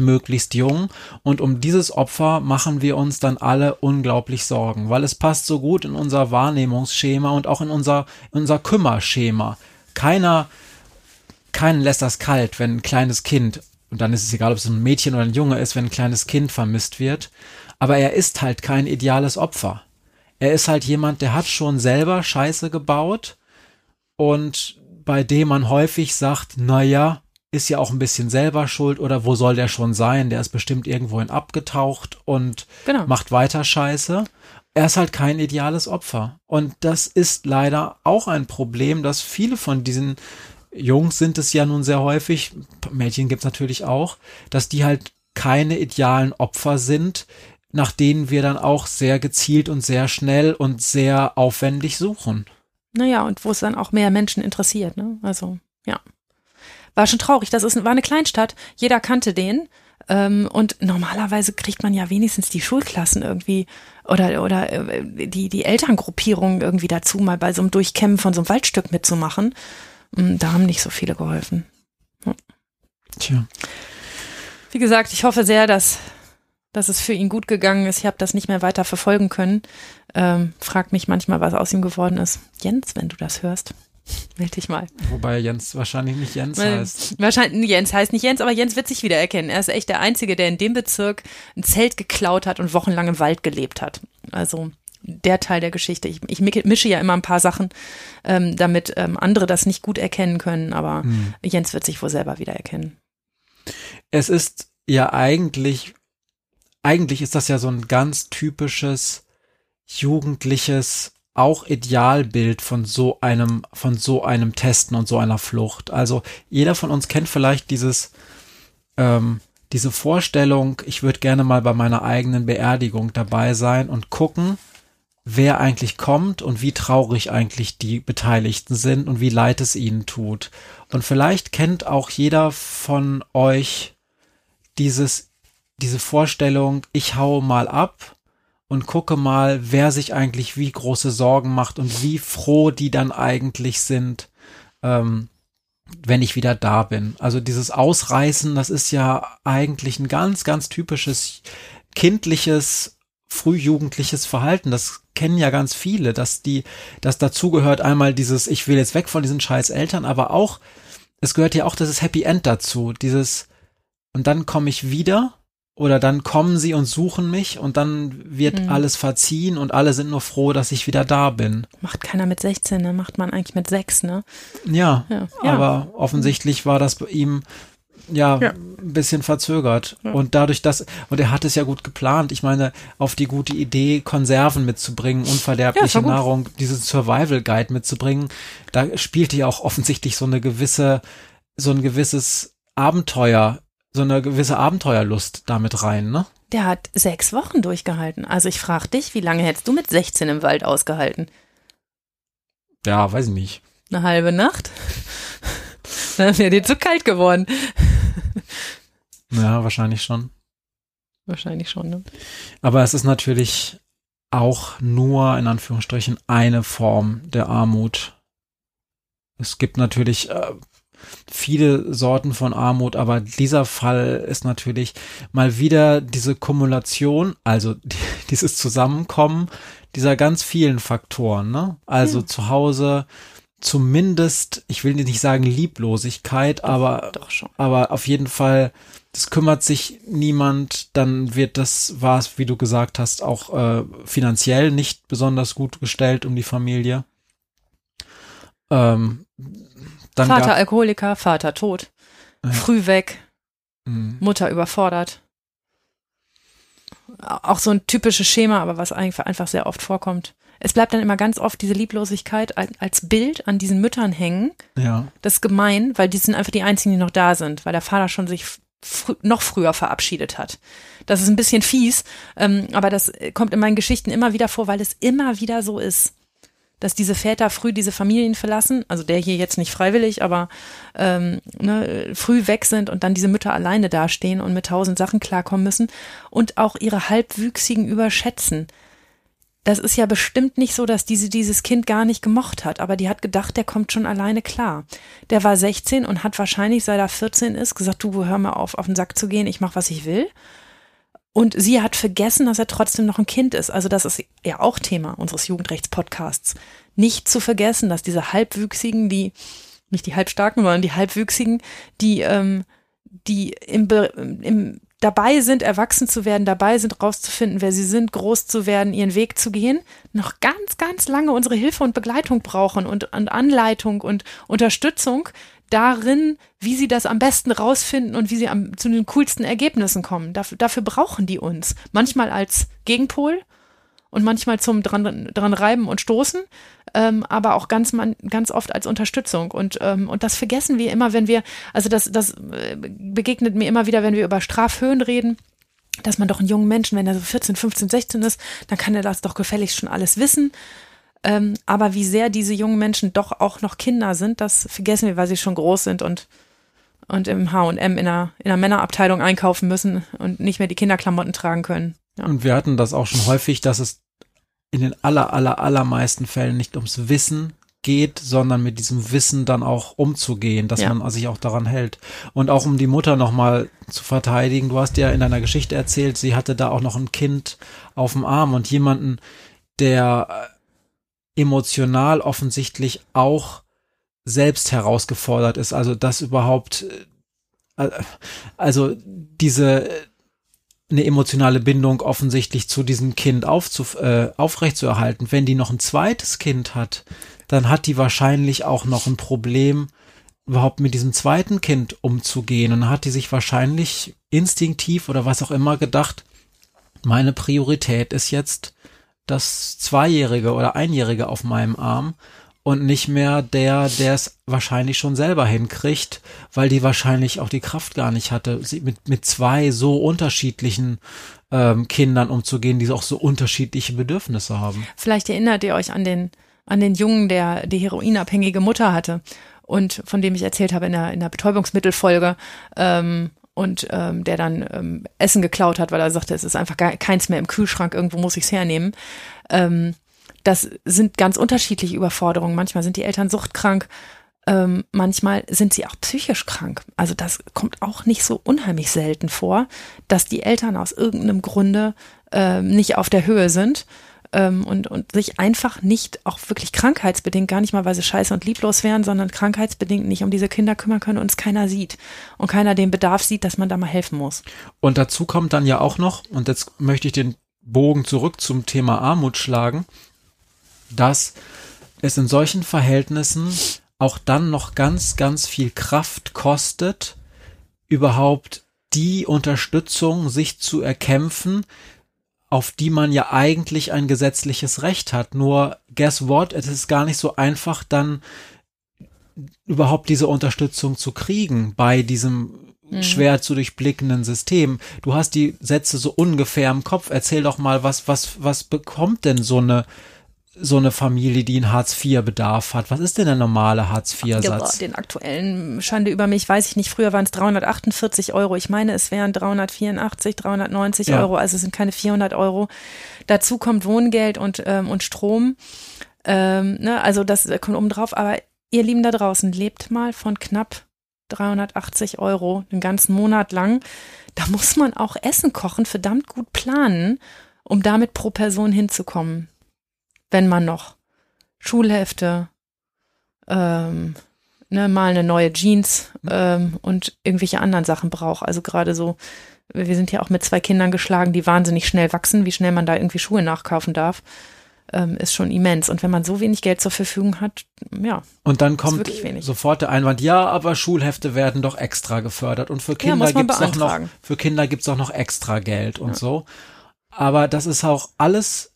möglichst jung. Und um dieses Opfer machen wir uns dann alle unglaublich Sorgen, weil es passt so gut in unser Wahrnehmungsschema und auch in unser, unser Kümmerschema. Keiner, keinen lässt das kalt, wenn ein kleines Kind, und dann ist es egal, ob es ein Mädchen oder ein Junge ist, wenn ein kleines Kind vermisst wird, aber er ist halt kein ideales Opfer. Er ist halt jemand, der hat schon selber Scheiße gebaut und bei dem man häufig sagt, na ja, ist ja auch ein bisschen selber schuld oder wo soll der schon sein? Der ist bestimmt irgendwohin abgetaucht und Genau. macht weiter Scheiße. Er ist halt kein ideales Opfer. Und das ist leider auch ein Problem, dass viele von diesen Jungs sind es ja nun sehr häufig, Mädchen gibt's natürlich auch, dass die halt keine idealen Opfer sind, nach denen wir dann auch sehr gezielt und sehr schnell und sehr aufwendig suchen. Naja, und wo es dann auch mehr Menschen interessiert, ne? Also, ja. War schon traurig. Das ist, war eine Kleinstadt. Jeder kannte den. Ähm, und normalerweise kriegt man ja wenigstens die Schulklassen irgendwie oder, oder äh, die, die Elterngruppierung irgendwie dazu, mal bei so einem Durchkämmen von so einem Waldstück mitzumachen. Mm, Da haben nicht so viele geholfen. Tja. Wie gesagt, ich hoffe sehr, dass, dass es für ihn gut gegangen ist. Ich habe das nicht mehr weiter verfolgen können. Ähm, frag mich manchmal, was aus ihm geworden ist. Jens, wenn du das hörst, melde dich mal. Wobei Jens wahrscheinlich nicht Jens heißt. Wahrscheinlich, Jens heißt nicht Jens, aber Jens wird sich wiedererkennen. Er ist echt der Einzige, der in dem Bezirk ein Zelt geklaut hat und wochenlang im Wald gelebt hat. Also der Teil der Geschichte. Ich, ich mische ja immer ein paar Sachen, ähm, damit ähm, andere das nicht gut erkennen können, aber Hm. Jens wird sich wohl selber wiedererkennen. Es ist ja eigentlich, eigentlich ist das ja so ein ganz typisches jugendliches auch Idealbild von so einem, von so einem Testen und so einer Flucht. Also jeder von uns kennt vielleicht dieses, ähm, diese Vorstellung, ich würde gerne mal bei meiner eigenen Beerdigung dabei sein und gucken, wer eigentlich kommt und wie traurig eigentlich die Beteiligten sind und wie leid es ihnen tut. Und vielleicht kennt auch jeder von euch dieses, diese Vorstellung, ich haue mal ab und gucke mal, wer sich eigentlich wie große Sorgen macht und wie froh die dann eigentlich sind, ähm, wenn ich wieder da bin. Also dieses Ausreißen, das ist ja eigentlich ein ganz, ganz typisches kindliches, frühjugendliches Verhalten. Das kennen ja ganz viele, dass die, dass dazugehört einmal dieses, ich will jetzt weg von diesen scheiß Eltern, aber auch, es gehört ja auch dieses Happy End dazu, dieses, und dann komme ich wieder oder dann kommen sie und suchen mich und dann wird Mhm. alles verziehen und alle sind nur froh, dass ich wieder da bin. Macht keiner mit 16, ne? Macht man eigentlich mit 6, ne? Ja, Ja. ja. aber offensichtlich war das bei ihm ja, Ja. ein bisschen verzögert. Ja. Und dadurch, dass, und er hat es ja gut geplant, ich meine, auf die gute Idee, Konserven mitzubringen, Ja, unverderbliche gut. Nahrung, diesen Survival Guide mitzubringen, da spielte ja auch offensichtlich so eine gewisse, so ein gewisses Abenteuer, so eine gewisse Abenteuerlust damit rein, ne? Der hat sechs Wochen durchgehalten. Also ich frage dich, wie lange hättest du mit 16 im Wald ausgehalten? Ja, weiß ich nicht. Eine halbe Nacht? Dann wäre dir zu kalt geworden. Ja, wahrscheinlich schon. Wahrscheinlich schon, ne? Aber es ist natürlich auch nur in Anführungsstrichen eine Form der Armut. Es gibt natürlich äh, viele Sorten von Armut, aber dieser Fall ist natürlich mal wieder diese Kumulation, also die, dieses Zusammenkommen dieser ganz vielen Faktoren, ne? Also Ja. zu Hause zumindest, ich will nicht sagen Lieblosigkeit, aber Doch aber auf jeden Fall, das kümmert sich niemand, dann wird das, war es, wie du gesagt hast, auch äh, finanziell nicht besonders gut gestellt um die Familie. Ähm, dann Vater Alkoholiker, Vater tot. Ja. Früh weg, Mh, Mutter überfordert. Auch so ein typisches Schema, aber was einfach, einfach sehr oft vorkommt. Es bleibt dann immer ganz oft diese Lieblosigkeit al- als Bild an diesen Müttern hängen. ja, Das ist gemein, weil die sind einfach die einzigen, die noch da sind, weil der Vater schon sich frü noch früher verabschiedet hat. Das ist ein bisschen fies, ähm, aber das kommt in meinen Geschichten immer wieder vor, weil es immer wieder so ist, dass diese Väter früh diese Familien verlassen, also der hier jetzt nicht freiwillig, aber ähm, ne, früh weg sind und dann diese Mütter alleine dastehen und mit tausend Sachen klarkommen müssen und auch ihre Halbwüchsigen überschätzen. Das ist ja bestimmt nicht so, dass diese dieses Kind gar nicht gemocht hat, aber die hat gedacht, der kommt schon alleine klar. Der war 16 und hat wahrscheinlich, seit er 14 ist, gesagt, du hör mal auf, auf den Sack zu gehen, ich mach, was ich will. Und sie hat vergessen, dass er trotzdem noch ein Kind ist. Also das ist ja auch Thema unseres Jugendrechtspodcasts. Nicht zu vergessen, dass diese Halbwüchsigen, die, nicht die Halbstarken, sondern die Halbwüchsigen, die, ähm, die im, im, dabei sind, erwachsen zu werden, dabei sind, rauszufinden, wer sie sind, groß zu werden, ihren Weg zu gehen, noch ganz, ganz lange unsere Hilfe und Begleitung brauchen und, und Anleitung und Unterstützung darin, wie sie das am besten rausfinden und wie sie am, zu den coolsten Ergebnissen kommen. Dafür, dafür brauchen die uns. Manchmal als Gegenpol und manchmal zum dran, dran reiben und stoßen, ähm, aber auch ganz, man, ganz oft als Unterstützung. Und, ähm, und das vergessen wir immer, wenn wir, also das, das äh, begegnet mir immer wieder, wenn wir über Strafhöhen reden dass man doch einen jungen Menschen, wenn er so 14, 15, 16 ist, dann kann er das doch gefälligst schon alles wissen. Ähm, aber wie sehr diese jungen Menschen doch auch noch Kinder sind, das vergessen wir, weil sie schon groß sind und, und im H&M in einer, in einer Männerabteilung einkaufen müssen und nicht mehr die Kinderklamotten tragen können. Ja. und wir hatten das auch schon häufig, dass es in den aller, aller, allermeisten Fällen nicht ums Wissen geht, sondern mit diesem Wissen dann auch umzugehen, dass Ja. man sich auch daran hält. Und auch um die Mutter nochmal zu verteidigen, du hast ja in deiner Geschichte erzählt, sie hatte da auch noch ein Kind auf dem Arm und jemanden, der emotional offensichtlich auch selbst herausgefordert ist, also das überhaupt, äh, also diese äh, eine emotionale Bindung offensichtlich zu diesem Kind aufzuf äh, aufrechtzuerhalten. Wenn die noch ein zweites Kind hat, dann hat die wahrscheinlich auch noch ein Problem, überhaupt mit diesem zweiten Kind umzugehen. Und hat die sich wahrscheinlich instinktiv oder was auch immer gedacht, meine Priorität ist jetzt das Zweijährige oder Einjährige auf meinem Arm und nicht mehr der, der es wahrscheinlich schon selber hinkriegt, weil die wahrscheinlich auch die Kraft gar nicht hatte, mit, mit zwei so unterschiedlichen ähm, Kindern umzugehen, die auch so unterschiedliche Bedürfnisse haben. Vielleicht erinnert ihr euch an den, an den Jungen, der die heroinabhängige Mutter hatte und von dem ich erzählt habe in der, in der Betäubungsmittelfolge. Ähm, und ähm, der dann ähm, Essen geklaut hat, weil er sagte, es ist einfach gar, keins mehr im Kühlschrank, irgendwo muss ich es hernehmen. Ähm, das sind ganz unterschiedliche Überforderungen. Manchmal sind die Eltern suchtkrank, ähm, manchmal sind sie auch psychisch krank. Also das kommt auch nicht so unheimlich selten vor, dass die Eltern aus irgendeinem Grunde ähm, nicht auf der Höhe sind ähm, und, und sich einfach nicht, auch wirklich krankheitsbedingt, gar nicht mal, weil sie scheiße und lieblos wären, sondern krankheitsbedingt nicht um diese Kinder kümmern können und es keiner sieht. Und keiner den Bedarf sieht, dass man da mal helfen muss. Und dazu kommt dann ja auch noch, und jetzt möchte ich den Bogen zurück zum Thema Armut schlagen, dass es in solchen Verhältnissen auch dann noch ganz, ganz viel Kraft kostet, überhaupt die Unterstützung sich zu erkämpfen, auf die man ja eigentlich ein gesetzliches Recht hat. Nur, guess what? Es ist gar nicht so einfach, dann überhaupt diese Unterstützung zu kriegen bei diesem schwer zu durchblickenden System. Du hast die Sätze so ungefähr im Kopf. Erzähl doch mal, was, was, was bekommt denn so eine, so eine Familie, die einen Hartz-IV-Bedarf hat? Was ist denn der normale Hartz-IV-Satz? Den aktuellen Schande über mich weiß ich nicht. Früher waren es 348 Euro. Ich meine, es wären 384, 390 Ja. Euro. Also es sind keine 400 Euro. Dazu kommt Wohngeld und, ähm, und Strom. Ähm, ne, also das kommt oben drauf. Aber ihr Lieben da draußen, lebt mal von knapp 380 Euro den ganzen Monat lang. Da muss man auch Essen kochen, verdammt gut planen, um damit pro Person hinzukommen. Wenn man noch Schulhefte, ähm, ne, mal eine neue Jeans ähm, und irgendwelche anderen Sachen braucht. Also gerade so, wir sind ja auch mit zwei Kindern geschlagen, die wahnsinnig schnell wachsen, wie schnell man da irgendwie Schuhe nachkaufen darf, ähm, ist schon immens. Und wenn man so wenig Geld zur Verfügung hat, ja, Und dann kommt wirklich wenig. sofort der Einwand, ja, aber Schulhefte werden doch extra gefördert und für Kinder man gibt's doch noch, für Kinder gibt's auch noch extra Geld und so. Aber das ist auch alles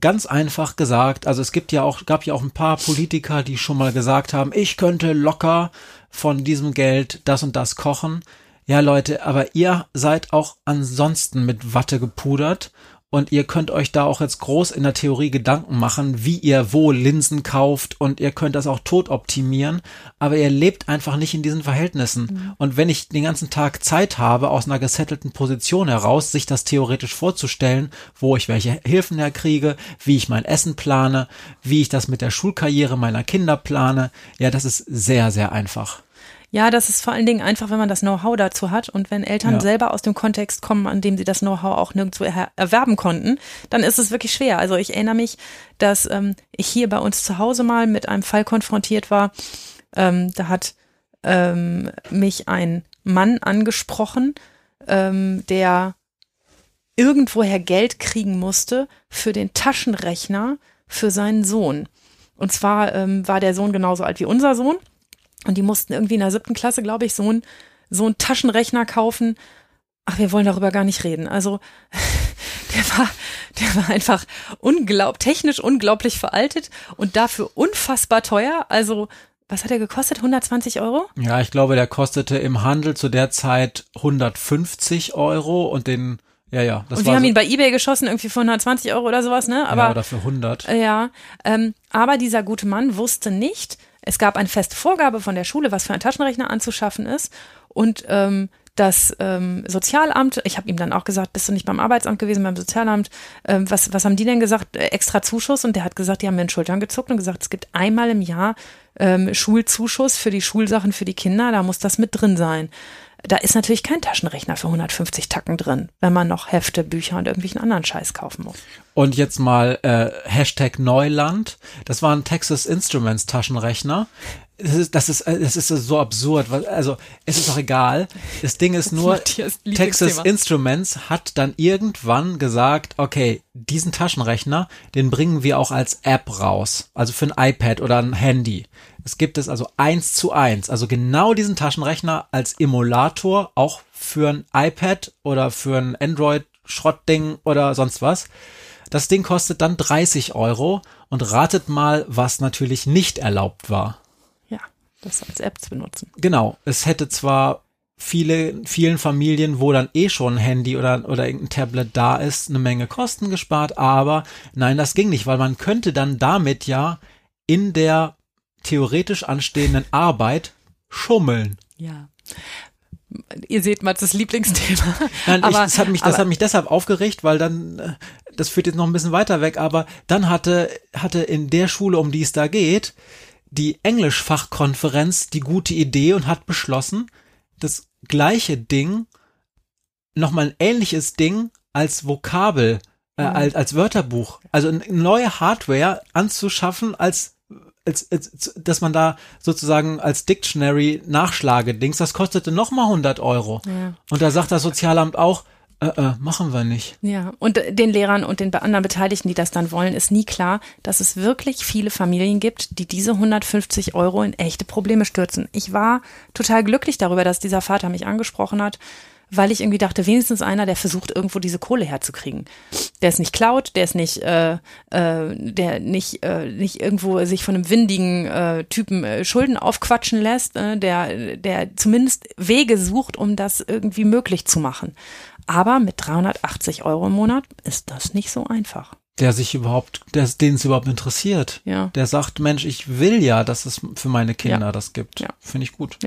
ganz einfach gesagt. Also es gibt ja auch, gab ja auch ein paar Politiker, die schon mal gesagt haben, ich könnte locker von diesem Geld das und das kochen. Ja, Leute, aber ihr seid auch ansonsten mit Watte gepudert und ihr könnt euch da auch jetzt groß in der Theorie Gedanken machen, wie ihr wo Linsen kauft und ihr könnt das auch tot optimieren, aber ihr lebt einfach nicht in diesen Verhältnissen. Und wenn ich den ganzen Tag Zeit habe, aus einer gesettelten Position heraus, sich das theoretisch vorzustellen, wo ich welche Hilfen herkriege, wie ich mein Essen plane, wie ich das mit der Schulkarriere meiner Kinder plane, ja, das ist sehr, sehr einfach. Ja, das ist vor allen Dingen einfach, wenn man das Know-how dazu hat und wenn Eltern Ja. selber aus dem Kontext kommen, an dem sie das Know-how auch nirgendwo er erwerben konnten, dann ist es wirklich schwer. Also ich erinnere mich, dass ähm, ich hier bei uns zu Hause mal mit einem Fall konfrontiert war. Ähm, da hat ähm, mich ein Mann angesprochen, ähm, der irgendwoher Geld kriegen musste für den Taschenrechner für seinen Sohn. Und zwar ähm, war der Sohn genauso alt wie unser Sohn. Und die mussten irgendwie in der siebten Klasse, glaube ich, so einen so einen Taschenrechner kaufen. Ach, wir wollen darüber gar nicht reden. Also der war, der war einfach unglaub, technisch unglaublich veraltet und dafür unfassbar teuer. Also was hat er gekostet? 120 Euro? Ja, ich glaube, der kostete im Handel zu der Zeit 150 Euro und den, ja, ja, das und wir haben so, ihn bei eBay geschossen, irgendwie für 120 Euro oder sowas, ne? Aber ja, oder für 100. Ja, ähm, aber dieser gute Mann wusste nicht, es gab eine feste Vorgabe von der Schule, was für ein Taschenrechner anzuschaffen ist. Und ähm, das ähm, Sozialamt, ich habe ihm dann auch gesagt, bist du nicht beim Arbeitsamt gewesen, beim Sozialamt, ähm, was, was haben die denn gesagt? Äh, extra Zuschuss und der hat gesagt, die haben mir den Schultern gezuckt und gesagt, es gibt einmal im Jahr ähm, Schulzuschuss für die Schulsachen für die Kinder, da muss das mit drin sein. Da ist natürlich kein Taschenrechner für 150 Tacken drin, wenn man noch Hefte, Bücher und irgendwelchen anderen Scheiß kaufen muss. Und jetzt mal äh, Hashtag Neuland. Das war ein Texas Instruments Taschenrechner. Das ist, das ist, das ist so absurd. Also, es ist doch egal. Das Ding ist nur, Texas. Instruments hat dann irgendwann gesagt, okay, diesen Taschenrechner, den bringen wir auch als App raus. Also für ein iPad oder ein Handy. Es gibt es also eins zu eins. Also genau diesen Taschenrechner als Emulator auch für ein iPad oder für ein Android-Schrottding oder sonst was. Das Ding kostet dann 30 Euro und ratet mal, was natürlich nicht erlaubt war. Das als App zu benutzen. Genau, es hätte zwar viele, vielen Familien, wo dann eh schon ein Handy oder, oder irgendein Tablet da ist, eine Menge Kosten gespart, aber nein, das ging nicht, weil man könnte dann damit ja in der theoretisch anstehenden Arbeit schummeln. Ja. Ihr seht mal das Lieblingsthema. Nein, aber, ich, das hat mich, das aber, hat mich deshalb aufgeregt, weil dann, äh, das führt jetzt noch ein bisschen weiter weg, aber dann hatte, hatte in der Schule, um die es da geht, die Englischfachkonferenz die gute Idee und hat beschlossen, das gleiche Ding, nochmal ein ähnliches Ding als Vokabel, äh, als, als Wörterbuch, also eine neue Hardware anzuschaffen als als, als, dass man da sozusagen als Dictionary Nachschlagedings, das kostete nochmal 100 Euro. Ja. Und da sagt das Sozialamt auch, äh, äh, machen wir nicht. Ja, und den Lehrern und den anderen Beteiligten, die das dann wollen, ist nie klar, dass es wirklich viele Familien gibt, die diese 150 Euro in echte Probleme stürzen. Ich war total glücklich darüber, dass dieser Vater mich angesprochen hat. weil ich irgendwie dachte, wenigstens einer, der versucht, irgendwo diese Kohle herzukriegen. Der ist nicht klaut, der ist nicht, äh, äh, der nicht, äh, nicht irgendwo sich von einem windigen äh, Typen äh, Schulden aufquatschen lässt, äh, der, der zumindest Wege sucht, um das irgendwie möglich zu machen. Aber mit 380 Euro im Monat ist das nicht so einfach. Der sich überhaupt, der, den es überhaupt interessiert. Ja. Der sagt, Mensch, ich will ja, dass es für meine Kinder Ja. das gibt. Ja. Finde ich gut.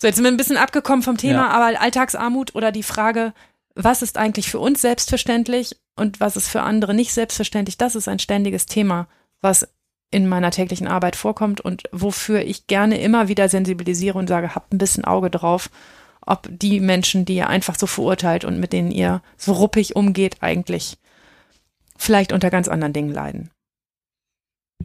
So, jetzt sind wir ein bisschen abgekommen vom Thema, Ja. aber Alltagsarmut oder die Frage, was ist eigentlich für uns selbstverständlich und was ist für andere nicht selbstverständlich, das ist ein ständiges Thema, was in meiner täglichen Arbeit vorkommt und wofür ich gerne immer wieder sensibilisiere und sage, habt ein bisschen Auge drauf, ob die Menschen, die ihr einfach so verurteilt und mit denen ihr so ruppig umgeht, eigentlich vielleicht unter ganz anderen Dingen leiden.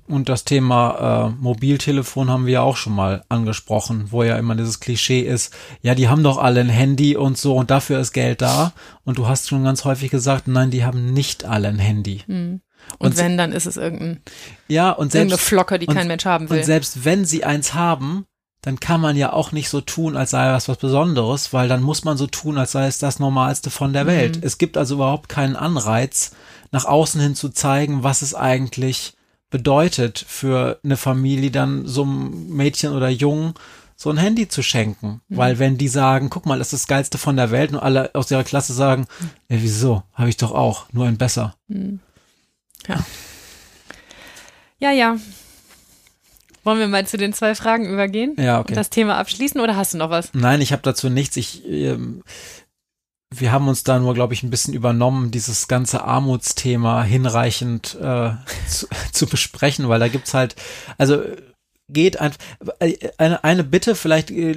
Und das Thema äh, Mobiltelefon haben wir ja auch schon mal angesprochen, wo ja immer dieses Klischee ist, ja, die haben doch alle ein Handy und so und dafür ist Geld da. Und du hast schon ganz häufig gesagt, nein, die haben nicht alle ein Handy. Und, Und- wenn, dann ist es irgendein, Ja, und irgendeine selbst, Flocke, die und- kein Mensch haben will. und selbst wenn sie eins haben, dann kann man ja auch nicht so tun, als sei das was Besonderes, weil dann muss man so tun, als sei es das Normalste von der Welt. Mhm. Es gibt also überhaupt keinen Anreiz, nach außen hin zu zeigen, was es eigentlich bedeutet für eine Familie, dann so einem Mädchen oder Jungen so ein Handy zu schenken. Mhm. Weil wenn die sagen, guck mal, das ist das Geilste von der Welt und alle aus ihrer Klasse sagen, ja, wieso? Habe ich doch auch, nur ein besser. Ja, ja. Wollen wir mal zu den zwei Fragen übergehen? Ja, okay. Und das Thema abschließen oder hast du noch was? Nein, ich habe dazu nichts. Ich, ähm, wir haben uns da nur, glaube ich, ein bisschen übernommen, dieses ganze Armutsthema hinreichend äh, zu, zu besprechen, weil da gibt's halt, also geht einfach, eine, eine Bitte, vielleicht äh,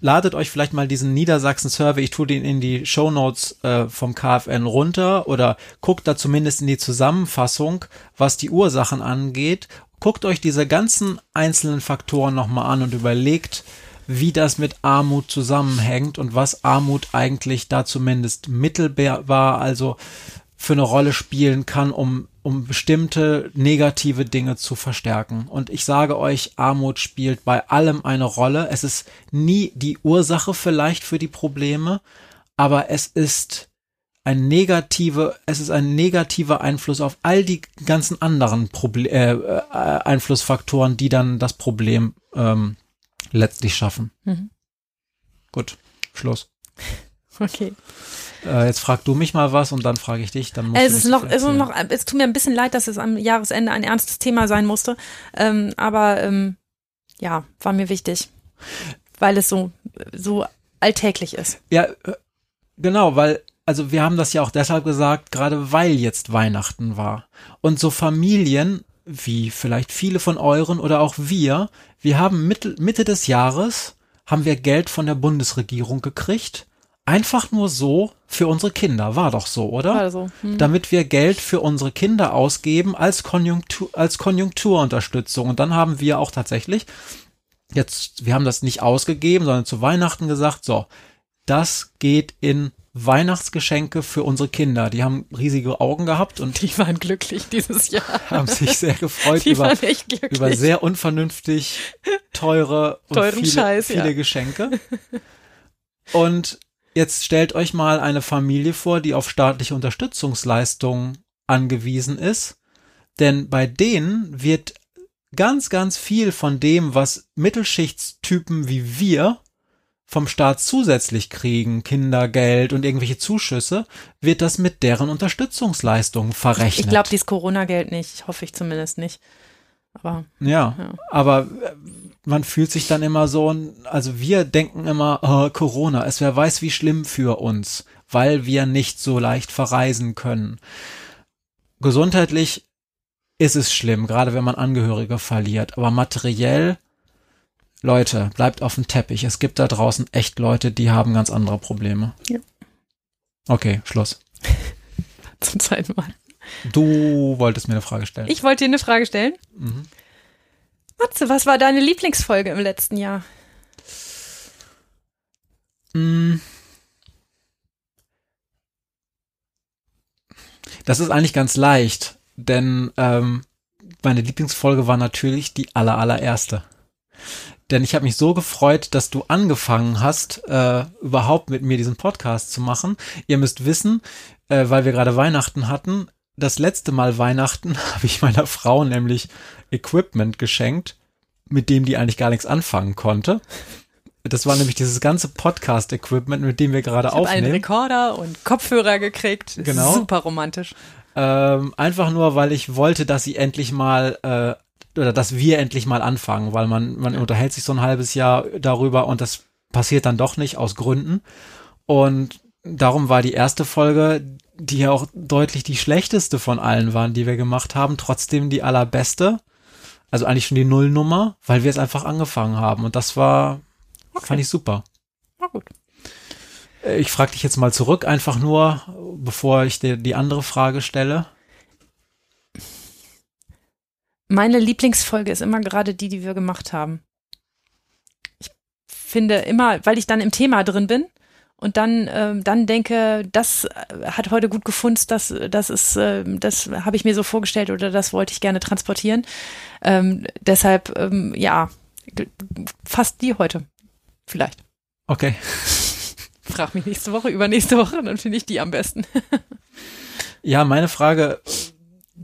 ladet euch vielleicht mal diesen Niedersachsen-Survey, ich tue den in die Shownotes äh, vom KfN runter oder guckt da zumindest in die Zusammenfassung, was die Ursachen angeht. Guckt euch diese ganzen einzelnen Faktoren nochmal an und überlegt, wie das mit Armut zusammenhängt und was Armut eigentlich da zumindest mittelbar, also für eine Rolle spielen kann, um, um bestimmte negative Dinge zu verstärken. Und ich sage euch, Armut spielt bei allem eine Rolle. Es ist nie die Ursache vielleicht für die Probleme, aber es ist ein negative, es ist ein negativer Einfluss auf all die ganzen anderen Proble äh, äh, Einflussfaktoren, die dann das Problem ähm, letztlich schaffen. Mhm. Gut, Schluss. Okay. Äh, jetzt frag du mich mal was und dann frage ich dich. Dann musst Es ist noch, es ist noch, es tut mir ein bisschen leid, dass es am Jahresende ein ernstes Thema sein musste. Ähm, aber ähm, ja, war mir wichtig, weil es so so alltäglich ist. Ja, äh, genau, weil, also wir haben das ja auch deshalb gesagt, gerade weil jetzt Weihnachten war. Und so Familien, wie vielleicht viele von euren oder auch wir, wir haben Mitte, Mitte des Jahres, haben wir Geld von der Bundesregierung gekriegt. Einfach nur so für unsere Kinder. War doch so, oder? Also, hm. damit wir Geld für unsere Kinder ausgeben als Konjunktur, als Konjunkturunterstützung. Und dann haben wir auch tatsächlich jetzt, wir haben das nicht ausgegeben, sondern zu Weihnachten gesagt, so, das geht in Weihnachtsgeschenke für unsere Kinder. Die haben riesige Augen gehabt und die waren glücklich dieses Jahr. haben sich sehr gefreut über, über sehr unvernünftig teure und Teuren viele, Scheiß, viele ja. Geschenke. Und jetzt stellt euch mal eine Familie vor, die auf staatliche Unterstützungsleistungen angewiesen ist. Denn bei denen wird ganz, ganz viel von dem, was Mittelschichtstypen wie wir vom Staat zusätzlich kriegen, Kindergeld und irgendwelche Zuschüsse, wird das mit deren Unterstützungsleistungen verrechnet. Ich glaube, dieses Corona-Geld nicht, hoffe ich zumindest nicht. Aber Ja, Ja. aber äh, man fühlt sich dann immer so, also wir denken immer, oh, Corona, es wer weiß wie schlimm für uns, weil wir nicht so leicht verreisen können. Gesundheitlich ist es schlimm, gerade wenn man Angehörige verliert, aber materiell, Leute, bleibt auf dem Teppich. Es gibt da draußen echt Leute, die haben ganz andere Probleme. Ja. Okay, Schluss. zum zweiten Mal. Du wolltest mir eine Frage stellen. Ich wollte dir eine Frage stellen. Mhm. Matze, was war deine Lieblingsfolge im letzten Jahr? Mm. Das ist eigentlich ganz leicht, denn ähm, meine Lieblingsfolge war natürlich die aller allererste. Denn ich habe mich so gefreut, dass du angefangen hast, äh, überhaupt mit mir diesen Podcast zu machen. Ihr müsst wissen, äh, weil wir gerade Weihnachten hatten, das letzte Mal Weihnachten habe ich meiner Frau nämlich Equipment geschenkt, mit dem die eigentlich gar nichts anfangen konnte. Das war nämlich dieses ganze Podcast-Equipment, mit dem wir gerade Ich habe einen aufnehmen. Rekorder und Kopfhörer gekriegt. Genau. Super romantisch. Ähm, einfach nur, weil ich wollte, dass sie endlich mal äh, oder dass wir endlich mal anfangen, weil man man unterhält sich so ein halbes Jahr darüber und das passiert dann doch nicht aus Gründen. Und darum war die erste Folge, die ja auch deutlich die schlechteste von allen waren, die wir gemacht haben, trotzdem die allerbeste. Also eigentlich schon die Nullnummer, weil wir es einfach angefangen haben und das war fand ich super. Na gut. Äh, Ich frage dich jetzt mal zurück, einfach nur, bevor ich dir die andere Frage stelle. Meine Lieblingsfolge ist immer gerade die, die wir gemacht haben. Ich finde immer, weil ich dann im Thema drin bin und dann, ähm, dann denke, das äh, hat heute gut gefunden, das, das ist, äh, das habe ich mir so vorgestellt oder das wollte ich gerne transportieren. Ähm, deshalb, ähm, ja, fast die heute. Vielleicht. Okay. Frag mich nächste Woche, übernächste Woche, dann finde ich die am besten. Ja, meine Frage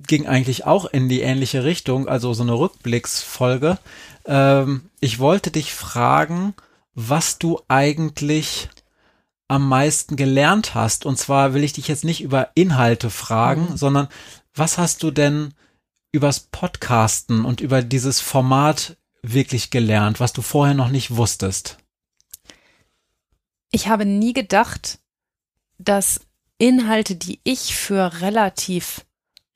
ging eigentlich auch in die ähnliche Richtung, also so eine Rückblicksfolge. Ähm, ich wollte dich fragen, was du eigentlich am meisten gelernt hast. Und zwar will ich dich jetzt nicht über Inhalte fragen, Mhm. sondern was hast du denn übers Podcasten und über dieses Format wirklich gelernt, was du vorher noch nicht wusstest? Ich habe nie gedacht, dass Inhalte, die ich für relativ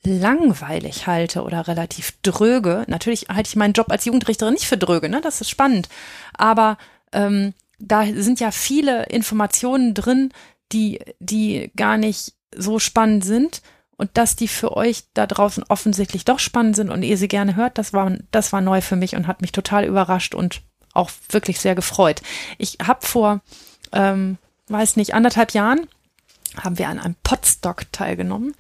langweilig halte oder relativ dröge, natürlich halte ich meinen Job als Jugendrichterin nicht für dröge, ne? Das ist spannend. Aber ähm, da sind ja viele Informationen drin, die, die gar nicht so spannend sind. Und dass die für euch da draußen offensichtlich doch spannend sind und ihr sie gerne hört, das war, das war neu für mich und hat mich total überrascht und auch wirklich sehr gefreut. Ich habe vor, ähm, weiß nicht, anderthalb Jahren haben wir an einem Podstock teilgenommen.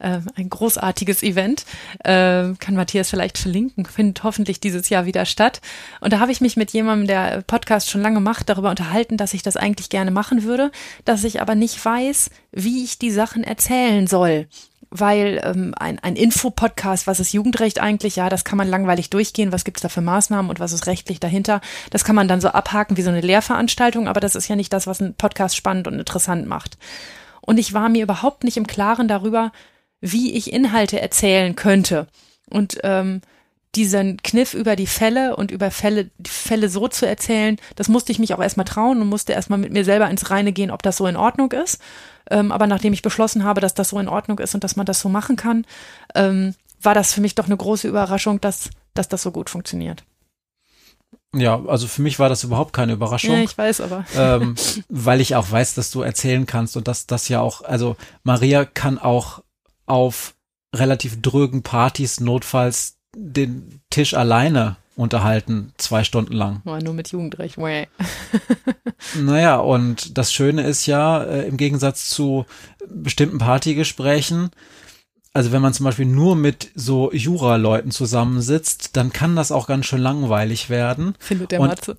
Äh, ein großartiges Event. Äh, kann Matthias vielleicht verlinken, findet hoffentlich dieses Jahr wieder statt. Und da habe ich mich mit jemandem, der Podcast schon lange macht, darüber unterhalten, dass ich das eigentlich gerne machen würde, dass ich aber nicht weiß, wie ich die Sachen erzählen soll weil ähm, ein, ein Infopodcast, was ist Jugendrecht eigentlich? Ja, das kann man langweilig durchgehen. Was gibt's da für Maßnahmen und was ist rechtlich dahinter? Das kann man dann so abhaken wie so eine Lehrveranstaltung, aber das ist ja nicht das, was ein Podcast spannend und interessant macht. Und ich war mir überhaupt nicht im Klaren darüber, wie ich Inhalte erzählen könnte. Und ähm, diesen Kniff über die Fälle und über Fälle, die Fälle so zu erzählen, das musste ich mich auch erstmal trauen und musste erstmal mit mir selber ins Reine gehen, ob das so in Ordnung ist. Ähm, aber nachdem ich beschlossen habe, dass das so in Ordnung ist und dass man das so machen kann, ähm, war das für mich doch eine große Überraschung, dass, dass das so gut funktioniert. Ja, also für mich war das überhaupt keine Überraschung. Ja, ich weiß aber. ähm, weil ich auch weiß, dass du erzählen kannst und dass das ja auch, also Maria kann auch auf relativ drögen Partys notfalls den Tisch alleine unterhalten, zwei Stunden lang. War nur mit Jugendrecht. Naja, und das Schöne ist ja, äh, im Gegensatz zu bestimmten Partygesprächen, also wenn man zum Beispiel nur mit so Jura-Leuten zusammensitzt, dann kann das auch ganz schön langweilig werden. Findet der Und- Matze.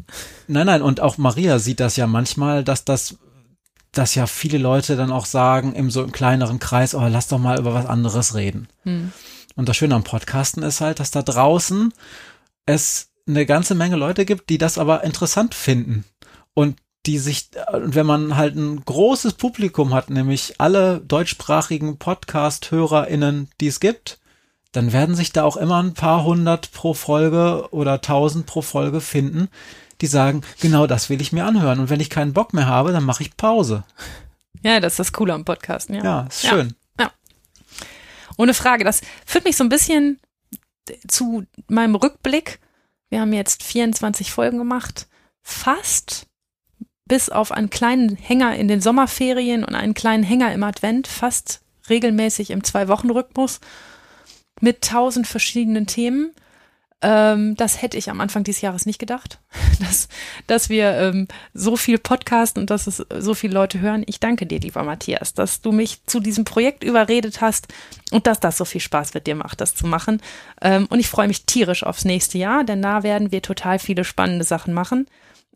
Nein, nein, und auch Maria sieht das ja manchmal, dass das, dass ja viele Leute dann auch sagen, im so im kleineren Kreis, oh, lass doch mal über was anderes reden. Hm. Und das Schöne am Podcasten ist halt, dass da draußen es eine ganze Menge Leute gibt, die das aber interessant finden. Und die sich, und wenn man halt ein großes Publikum hat, nämlich alle deutschsprachigen Podcast-HörerInnen, die es gibt, dann werden sich da auch immer ein paar hundert pro Folge oder tausend pro Folge finden, die sagen, genau das will ich mir anhören. Und wenn ich keinen Bock mehr habe, dann mache ich Pause. Ja, das ist das Coole am Podcasten, ja. Ja, ist schön. Ohne Frage. Das führt mich so ein bisschen zu meinem Rückblick. Wir haben jetzt 24 Folgen gemacht. Fast bis auf einen kleinen Hänger in den Sommerferien und einen kleinen Hänger im Advent, fast regelmäßig im Zwei-Wochen-Rhythmus mit tausend verschiedenen Themen. Ähm, das hätte ich am Anfang dieses Jahres nicht gedacht, dass, dass wir ähm, so viel podcasten und dass es so viele Leute hören. Ich danke dir, lieber Matthias, dass du mich zu diesem Projekt überredet hast und dass das so viel Spaß mit dir macht, das zu machen. Ähm, und ich freue mich tierisch aufs nächste Jahr, denn da werden wir total viele spannende Sachen machen.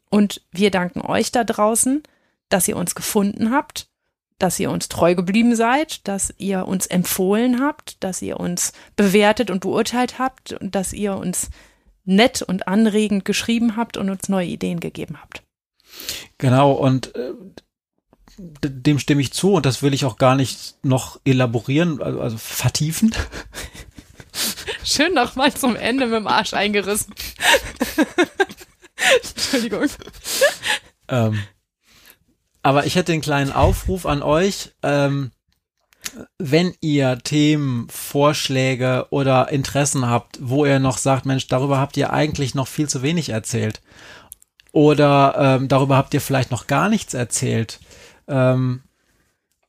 Und wir danken euch da draußen, dass ihr uns gefunden habt dass ihr uns treu geblieben seid, dass ihr uns empfohlen habt, dass ihr uns bewertet und beurteilt habt und dass ihr uns nett und anregend geschrieben habt und uns neue Ideen gegeben habt. Genau, und äh, dem stimme ich zu und das will ich auch gar nicht noch elaborieren, also, also vertiefen. Schön nochmal zum Ende mit dem Arsch eingerissen. Entschuldigung. Ähm, aber ich hätte einen kleinen Aufruf an euch. Ähm, wenn ihr Themen, Vorschläge oder Interessen habt, wo ihr noch sagt, Mensch, darüber habt ihr eigentlich noch viel zu wenig erzählt. Oder ähm, darüber habt ihr vielleicht noch gar nichts erzählt. Ähm,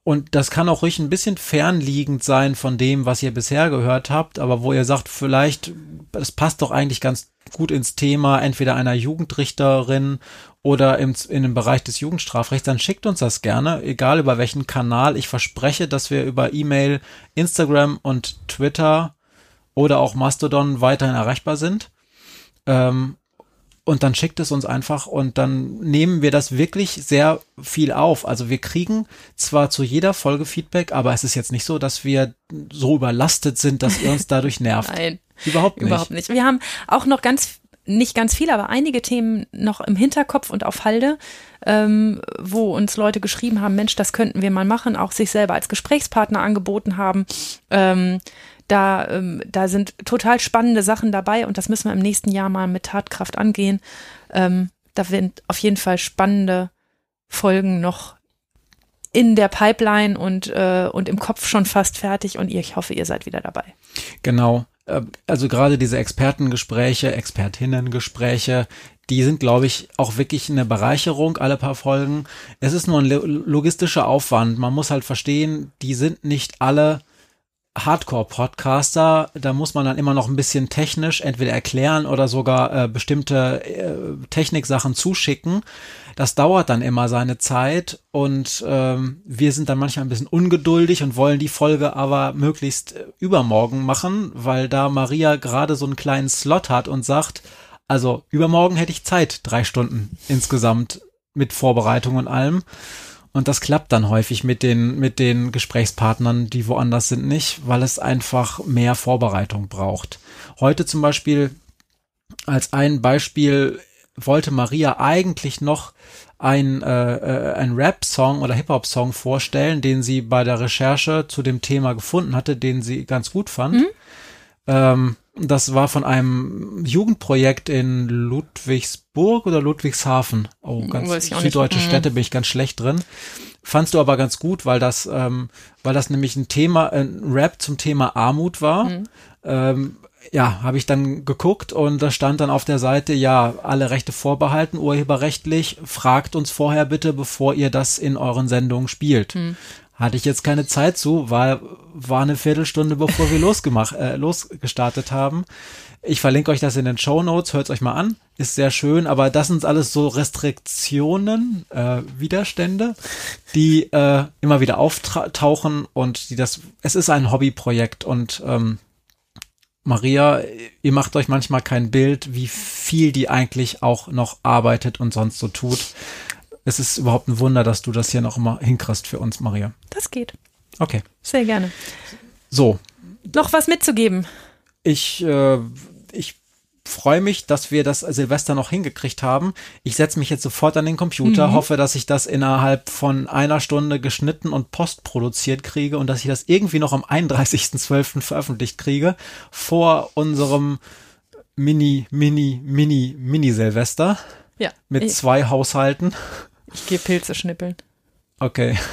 und das kann auch ruhig ein bisschen fernliegend sein von dem, was ihr bisher gehört habt, aber wo ihr sagt, vielleicht, das passt doch eigentlich ganz gut ins Thema entweder einer Jugendrichterin oder im, in dem Bereich des Jugendstrafrechts, dann schickt uns das gerne, egal über welchen Kanal. Ich verspreche, dass wir über E-Mail, Instagram und Twitter oder auch Mastodon weiterhin erreichbar sind. Ähm, und dann schickt es uns einfach und dann nehmen wir das wirklich sehr viel auf. Also wir kriegen zwar zu jeder Folge Feedback, aber es ist jetzt nicht so, dass wir so überlastet sind, dass ihr uns dadurch nervt. Nein. Überhaupt nicht. Überhaupt nicht. Wir haben auch noch ganz nicht ganz viel, aber einige Themen noch im Hinterkopf und auf Halde, ähm, wo uns Leute geschrieben haben, Mensch, das könnten wir mal machen, auch sich selber als Gesprächspartner angeboten haben. Ähm, da, ähm, da sind total spannende Sachen dabei und das müssen wir im nächsten Jahr mal mit Tatkraft angehen. Ähm, da sind auf jeden Fall spannende Folgen noch in der Pipeline und, äh, und im Kopf schon fast fertig und ihr, ich hoffe, ihr seid wieder dabei. Genau. Äh, also gerade diese Expertengespräche, Expertinnengespräche, die sind, glaube ich, auch wirklich eine Bereicherung, alle paar Folgen. Es ist nur ein logistischer Aufwand. Man muss halt verstehen, die sind nicht alle Hardcore-Podcaster, da muss man dann immer noch ein bisschen technisch entweder erklären oder sogar äh, bestimmte äh, Techniksachen zuschicken. Das dauert dann immer seine Zeit und ähm, wir sind dann manchmal ein bisschen ungeduldig und wollen die Folge aber möglichst äh, übermorgen machen, weil da Maria gerade so einen kleinen Slot hat und sagt, also übermorgen hätte ich Zeit, drei Stunden insgesamt mit Vorbereitung und allem. Und das klappt dann häufig mit den, mit den Gesprächspartnern, die woanders sind, nicht, weil es einfach mehr Vorbereitung braucht. Heute zum Beispiel als ein Beispiel wollte Maria eigentlich noch ein, äh, äh ein Rap-Song oder Hip-Hop-Song vorstellen, den sie bei der Recherche zu dem Thema gefunden hatte, den sie ganz gut fand. Mhm. Ähm, das war von einem Jugendprojekt in Ludwigsburg oder Ludwigshafen. Oh, ganz süddeutsche nicht. Städte bin ich ganz schlecht drin. Fandst du aber ganz gut, weil das, ähm, weil das nämlich ein Thema, ein Rap zum Thema Armut war. Mhm. Ähm, ja, habe ich dann geguckt und da stand dann auf der Seite, ja, alle Rechte vorbehalten, urheberrechtlich, fragt uns vorher bitte, bevor ihr das in euren Sendungen spielt. Hm. Hatte ich jetzt keine Zeit zu, weil war eine Viertelstunde, bevor wir losgemacht, äh, losgestartet haben. Ich verlinke euch das in den Show Notes, hört euch mal an, ist sehr schön, aber das sind alles so Restriktionen, äh, Widerstände, die äh, immer wieder auftauchen und die das, es ist ein Hobbyprojekt und ähm, Maria, ihr macht euch manchmal kein Bild, wie viel die eigentlich auch noch arbeitet und sonst so tut es ist überhaupt ein Wunder, dass du das hier noch immer hinkriegst für uns, Maria. Das geht. Okay. Sehr gerne. So. Noch was mitzugeben? Ich, äh, ich freue mich, dass wir das Silvester noch hingekriegt haben. Ich setze mich jetzt sofort an den Computer, mhm. hoffe, dass ich das innerhalb von einer Stunde geschnitten und postproduziert kriege und dass ich das irgendwie noch am 31.12. veröffentlicht kriege, vor unserem Mini, Mini, Mini, Mini Silvester. Ja. Mit zwei Haushalten. Ich gehe Pilze schnippeln. Okay.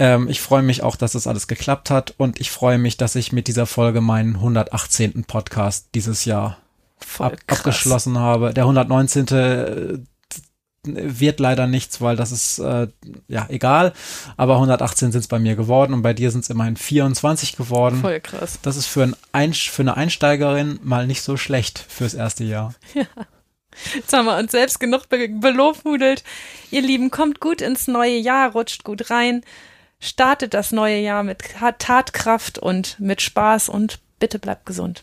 Ähm, ich freue mich auch, dass das alles geklappt hat und ich freue mich, dass ich mit dieser Folge meinen 118. Podcast dieses Jahr ab abgeschlossen habe. Der 119. Äh, wird leider nichts, weil das ist äh, ja egal. Aber 118 sind es bei mir geworden und bei dir sind es immerhin 24 geworden. Voll krass. Das ist für, ein Einsch für eine Einsteigerin mal nicht so schlecht fürs erste Jahr. Jetzt haben wir uns selbst genug be belobhudelt. Ihr Lieben, kommt gut ins neue Jahr, rutscht gut rein, startet das neue Jahr mit Tatkraft und mit Spaß und bitte bleibt gesund.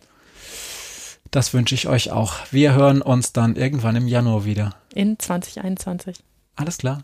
Das wünsche ich euch auch. Wir hören uns dann irgendwann im Januar wieder. In 2021. Alles klar.